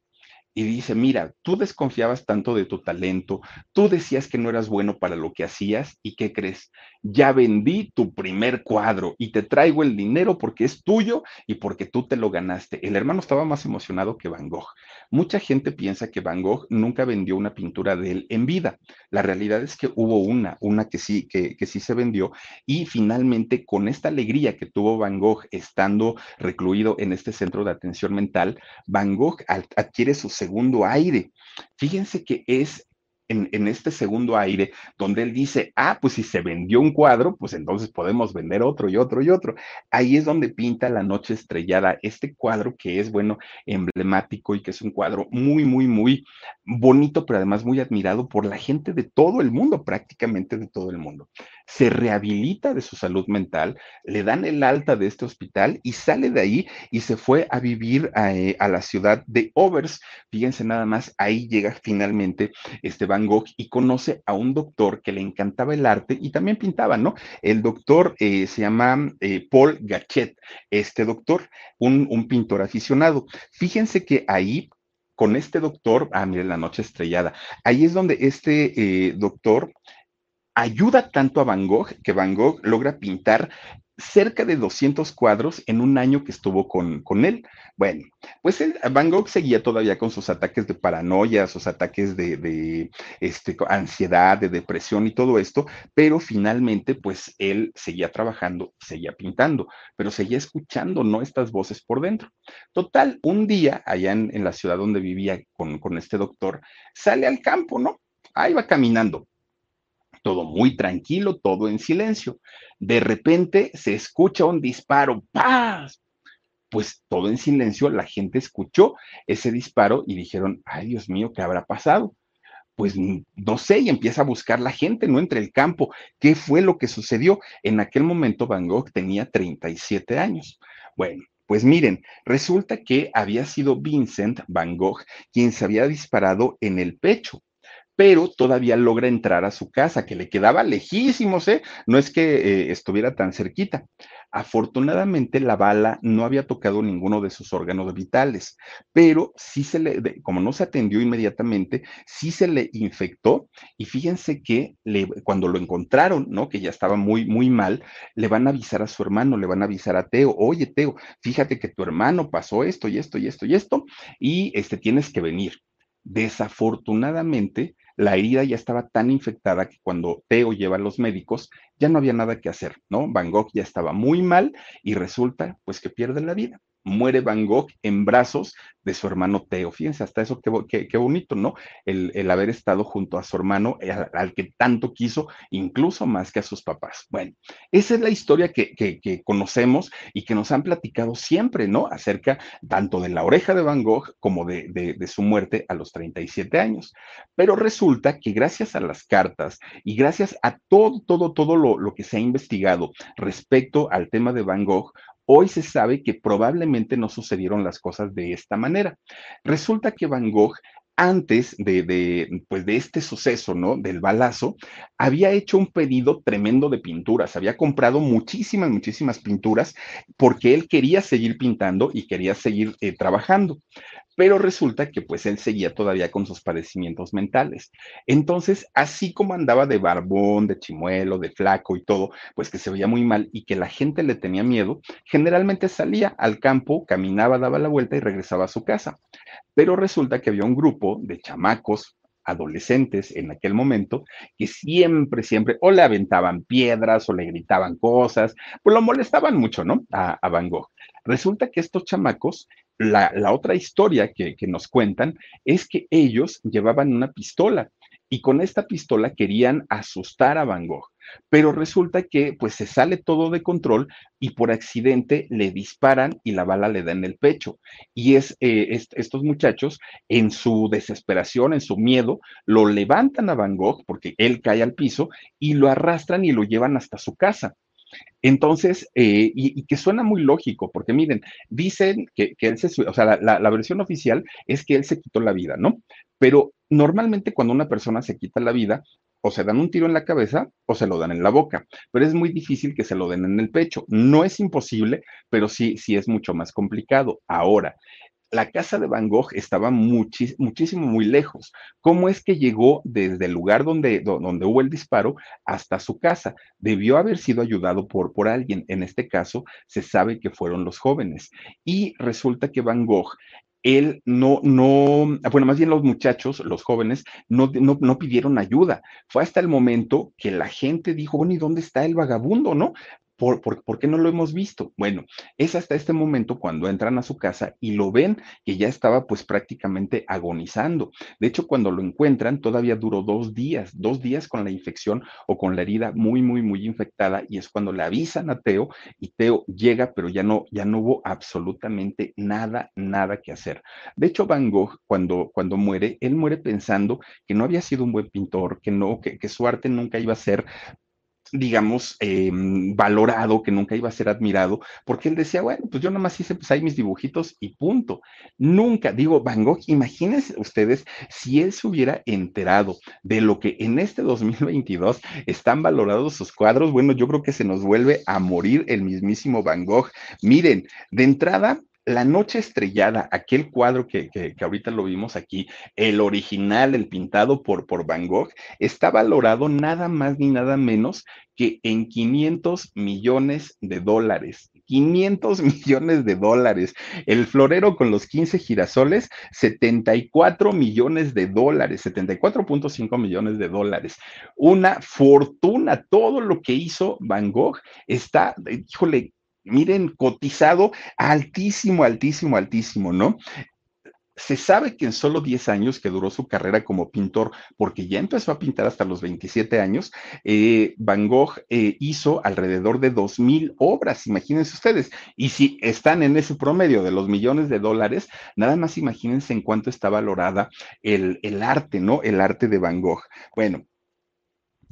y dice, mira, tú desconfiabas tanto de tu talento, tú decías que no eras bueno para lo que hacías y ¿qué crees? Ya vendí tu primer cuadro y te traigo el dinero porque es tuyo y porque tú te lo ganaste. El hermano estaba más emocionado que Van Gogh. Mucha gente piensa que Van Gogh nunca vendió una pintura de él en vida. La realidad es que hubo una, una que sí, que, que sí se vendió y finalmente con esta alegría que tuvo Van Gogh estando recluido en este centro de atención mental, Van Gogh adquiere su segundo aire. Fíjense que es en, este segundo aire, donde él dice, ah, pues si se vendió un cuadro, pues entonces podemos vender otro y otro y otro. Ahí es donde pinta La Noche Estrellada, este cuadro que es, bueno, emblemático y que es un cuadro muy, muy, muy bonito, pero además muy admirado por la gente de todo el mundo, prácticamente de todo el mundo. Se rehabilita de su salud mental, le dan el alta de este hospital y sale de ahí y se fue a vivir a, eh, a la ciudad de Overs. Fíjense nada más, ahí llega finalmente este Van Gogh y conoce a un doctor que le encantaba el arte y también pintaba, ¿no? El doctor eh, se llama eh, Paul Gachet, este doctor, un, pintor aficionado. Fíjense que ahí con este doctor, ah, miren, la noche estrellada, ahí es donde este doctor ayuda tanto a Van Gogh que Van Gogh logra pintar cerca de 200 cuadros en un año que estuvo con, con él. Bueno, pues Van Gogh seguía todavía con sus ataques de paranoia, sus ataques de, este, ansiedad, de depresión y todo esto, pero finalmente pues él seguía trabajando, seguía pintando, pero seguía escuchando, ¿no? Estas voces por dentro. Total, un día allá en, en la ciudad donde vivía con, con este doctor, sale al campo, ¿no? Ahí va caminando todo muy tranquilo, todo en silencio. De repente se escucha un disparo, ¡paz! Pues todo en silencio, la gente escuchó ese disparo y dijeron, ay Dios mío, ¿qué habrá pasado? Pues no sé, y empieza a buscar la gente, ¿no? Entre el campo, ¿qué fue lo que sucedió? En aquel momento Van Gogh tenía 37 años. Bueno, pues miren, resulta que había sido Vincent Van Gogh quien se había disparado en el pecho pero todavía logra entrar a su casa, que le quedaba lejísimos, ¿eh? No es que eh, estuviera tan cerquita. Afortunadamente, la bala no había tocado ninguno de sus órganos vitales, pero sí se le, como no se atendió inmediatamente, sí se le infectó y fíjense que cuando lo encontraron, ¿no? Que ya estaba muy, muy mal, le van a avisar a su hermano, le van a avisar a Teo, oye, Teo, fíjate que tu hermano pasó esto y esto y esto y esto y este tienes que venir. Desafortunadamente, la herida ya estaba tan infectada que cuando Teo lleva a los médicos ya no había nada que hacer, ¿no? Van Gogh ya estaba muy mal y resulta pues que pierde la vida muere Van Gogh en brazos de su hermano Teo. Fíjense, hasta eso qué, qué, bonito, ¿no? El, haber estado junto a su hermano, eh, al, que tanto quiso, incluso más que a sus papás. Bueno, esa es la historia que, que, conocemos y que nos han platicado siempre, ¿no? Acerca tanto de la oreja de Van Gogh como de, de, su muerte a los 37 años. Pero resulta que gracias a las cartas y gracias a todo, todo, todo lo, lo que se ha investigado respecto al tema de Van Gogh, Hoy se sabe que probablemente no sucedieron las cosas de esta manera. Resulta que Van Gogh antes de, pues de este suceso, ¿no? Del balazo, había hecho un pedido tremendo de pinturas, había comprado muchísimas, muchísimas pinturas porque él quería seguir pintando y quería seguir eh, trabajando pero resulta que pues él seguía todavía con sus padecimientos mentales. Entonces, así como andaba de barbón, de chimuelo, de flaco y todo, pues que se veía muy mal y que la gente le tenía miedo, generalmente salía al campo, caminaba, daba la vuelta y regresaba a su casa. Pero resulta que había un grupo de chamacos, adolescentes en aquel momento que siempre, siempre o le aventaban piedras o le gritaban cosas, pues lo molestaban mucho, ¿no? A, a Van Gogh. Resulta que estos chamacos la, otra historia que, nos cuentan es que ellos llevaban una pistola y con esta pistola querían asustar a Van Gogh. Pero resulta que pues se sale todo de control y por accidente le disparan y la bala le da en el pecho. Y es, eh, estos muchachos en su desesperación, en su miedo, lo levantan a Van Gogh porque él cae al piso y lo arrastran y lo llevan hasta su casa. Entonces, eh, y, que suena muy lógico, porque miren, dicen que, él se, o sea, la, la, versión oficial es que él se quitó la vida, ¿no? Pero normalmente cuando una persona se quita la vida, o se dan un tiro en la cabeza o se lo dan en la boca, pero es muy difícil que se lo den en el pecho. No es imposible, pero sí, sí es mucho más complicado. Ahora, la casa de Van Gogh estaba muchísimo, muy lejos. ¿Cómo es que llegó desde el lugar donde, donde hubo el disparo hasta su casa? Debió haber sido ayudado por, por alguien. En este caso, se sabe que fueron los jóvenes. Y resulta que Van Gogh él no, no, bueno, más bien los muchachos, los jóvenes, no, no, no, pidieron ayuda. Fue hasta el momento que la gente dijo, bueno, ¿y dónde está el vagabundo, no? ¿Por, por, qué no lo hemos visto? Bueno, es hasta este momento cuando entran a su casa y lo ven que ya estaba pues prácticamente agonizando. De hecho, cuando lo encuentran, todavía duró dos días, dos días con la infección o con la herida muy, muy, muy infectada y es cuando le avisan a Teo y Teo llega, pero ya no, ya no hubo absolutamente nada, nada que hacer. De hecho, Van Gogh, cuando, cuando muere, él muere pensando que no había sido un buen pintor, que no, que su arte nunca iba a ser digamos, em, valorado, que nunca iba a ser admirado, porque él decía, bueno, pues yo nomás hice pues ahí mis dibujitos y punto. Nunca, digo, Van Gogh, imagínense ustedes si él se hubiera enterado de lo que en este 2022 están valorados sus cuadros, bueno, yo creo que se nos vuelve a morir el mismísimo Van Gogh. Miren, de entrada, la Noche Estrellada, aquel cuadro que, que, ahorita lo vimos aquí, el original, el pintado por, por Van Gogh, está valorado nada más ni nada menos que en 500 millones de dólares. 500 millones de dólares. El florero con los 15 girasoles, 74 millones de dólares, 74.5 millones de dólares. Una fortuna. Todo lo que hizo Van Gogh está, híjole, miren, cotizado altísimo, altísimo, altísimo, ¿no? Se sabe que en solo 10 años que duró su carrera como pintor, porque ya empezó a pintar hasta los 27 años, eh, Van Gogh eh, hizo alrededor de 2.000 obras, imagínense ustedes. Y si están en ese promedio de los millones de dólares, nada más imagínense en cuánto está valorada el, el arte, ¿no? El arte de Van Gogh. Bueno,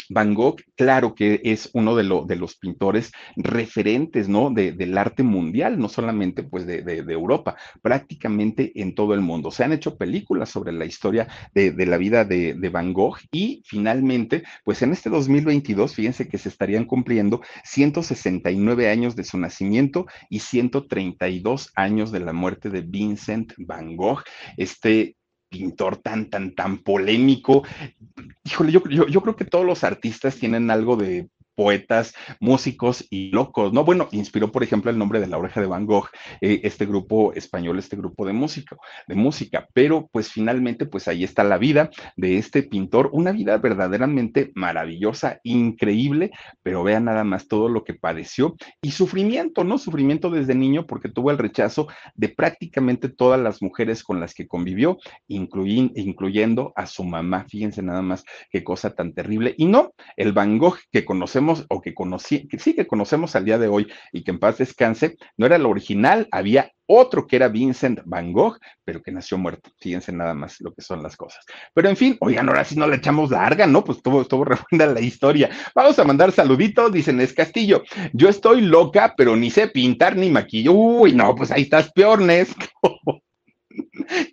Van Gogh, claro que es uno de, de los pintores referentes, ¿no? del arte mundial, no solamente pues de, Europa, prácticamente en todo el mundo. Se han hecho películas sobre la historia de, la vida de, Van Gogh y finalmente, pues en este 2022, fíjense que se estarían cumpliendo 169 años de su nacimiento y 132 años de la muerte de Vincent Van Gogh, este pintor tan, tan, tan polémico. Híjole, yo, yo, yo creo que todos los artistas tienen algo de poetas, músicos y locos, ¿no? Bueno, inspiró, por ejemplo, el nombre de la oreja de Van Gogh, eh, este grupo español, este grupo de música, de música, pero pues finalmente, pues ahí está la vida de este pintor, una vida verdaderamente maravillosa, increíble, pero vean nada más todo lo que padeció y sufrimiento, ¿no? Sufrimiento desde niño porque tuvo el rechazo de prácticamente todas las mujeres con las que convivió, incluyendo a su mamá, fíjense nada más qué cosa tan terrible, y no, el Van Gogh que conocemos o que conocí, que sí que conocemos al día de hoy y que en paz descanse, no era el original, había otro que era Vincent Van Gogh, pero que nació muerto. Fíjense nada más lo que son las cosas. Pero en fin, oigan, ahora sí no le echamos larga, ¿no? Pues estuvo, estuvo la historia. Vamos a mandar saluditos, dicen Es Castillo. Yo estoy loca, pero ni sé pintar ni maquillo. Uy, no, pues ahí estás peor,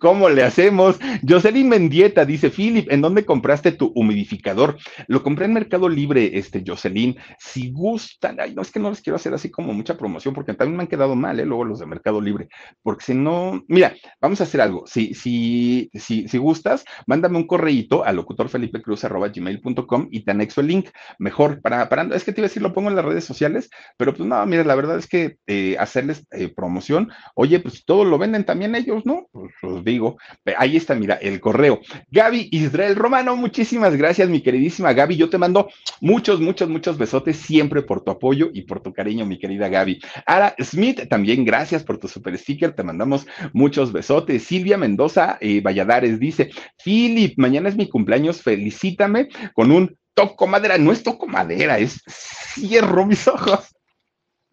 ¿Cómo le hacemos? Jocelyn Mendieta dice, Philip, ¿en dónde compraste tu humidificador? Lo compré en Mercado Libre, este, Jocelyn. Si gustan, ay, no es que no les quiero hacer así como mucha promoción, porque también me han quedado mal, ¿eh? Luego los de Mercado Libre, porque si no, mira, vamos a hacer algo. Si, si, si, si gustas, mándame un correíto a locutorfelipecruz.gmail.com y te anexo el link. Mejor, para, para, es que te iba a decir, lo pongo en las redes sociales, pero pues no, mira, la verdad es que eh, hacerles eh, promoción, oye, pues todo lo venden también ellos, ¿no? Pues, os digo. Ahí está, mira, el correo. Gaby Israel Romano, muchísimas gracias, mi queridísima Gaby. Yo te mando muchos, muchos, muchos besotes siempre por tu apoyo y por tu cariño, mi querida Gaby. Ara Smith, también gracias por tu super sticker. Te mandamos muchos besotes. Silvia Mendoza eh, Valladares dice: Philip, mañana es mi cumpleaños, felicítame con un toco madera. No es toco madera, es cierro mis ojos.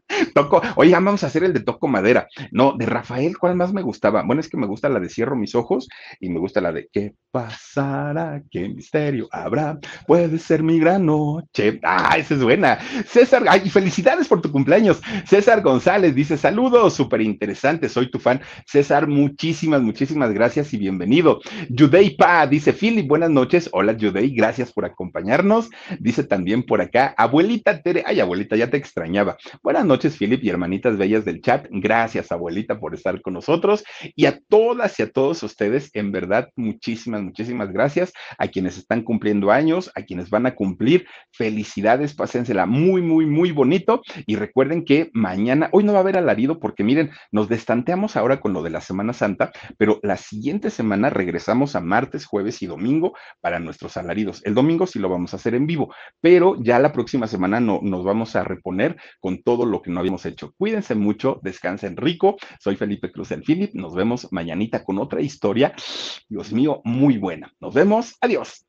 Toco, oye, vamos a hacer el de Toco Madera. No, de Rafael, ¿cuál más me gustaba? Bueno, es que me gusta la de Cierro mis ojos y me gusta la de ¿Qué pasará? ¿Qué misterio habrá? Puede ser mi gran noche. Ah, esa es buena. César, ay, felicidades por tu cumpleaños. César González dice: Saludos, súper interesante, soy tu fan. César, muchísimas, muchísimas gracias y bienvenido. Yudei Pa dice: Philip, buenas noches. Hola, Yudei, gracias por acompañarnos. Dice también por acá, abuelita Tere, ay, abuelita, ya te extrañaba. Buenas noches noches, Philip y hermanitas bellas del chat. Gracias, abuelita, por estar con nosotros. Y a todas y a todos ustedes, en verdad, muchísimas, muchísimas gracias. A quienes están cumpliendo años, a quienes van a cumplir, felicidades, pásensela muy, muy, muy bonito. Y recuerden que mañana, hoy no va a haber alarido porque miren, nos destanteamos ahora con lo de la Semana Santa, pero la siguiente semana regresamos a martes, jueves y domingo para nuestros alaridos. El domingo sí lo vamos a hacer en vivo, pero ya la próxima semana no, nos vamos a reponer con todo lo que no habíamos hecho. Cuídense mucho, descansen rico. Soy Felipe Cruz el Philip. Nos vemos mañanita con otra historia. Dios mío, muy buena. Nos vemos. Adiós.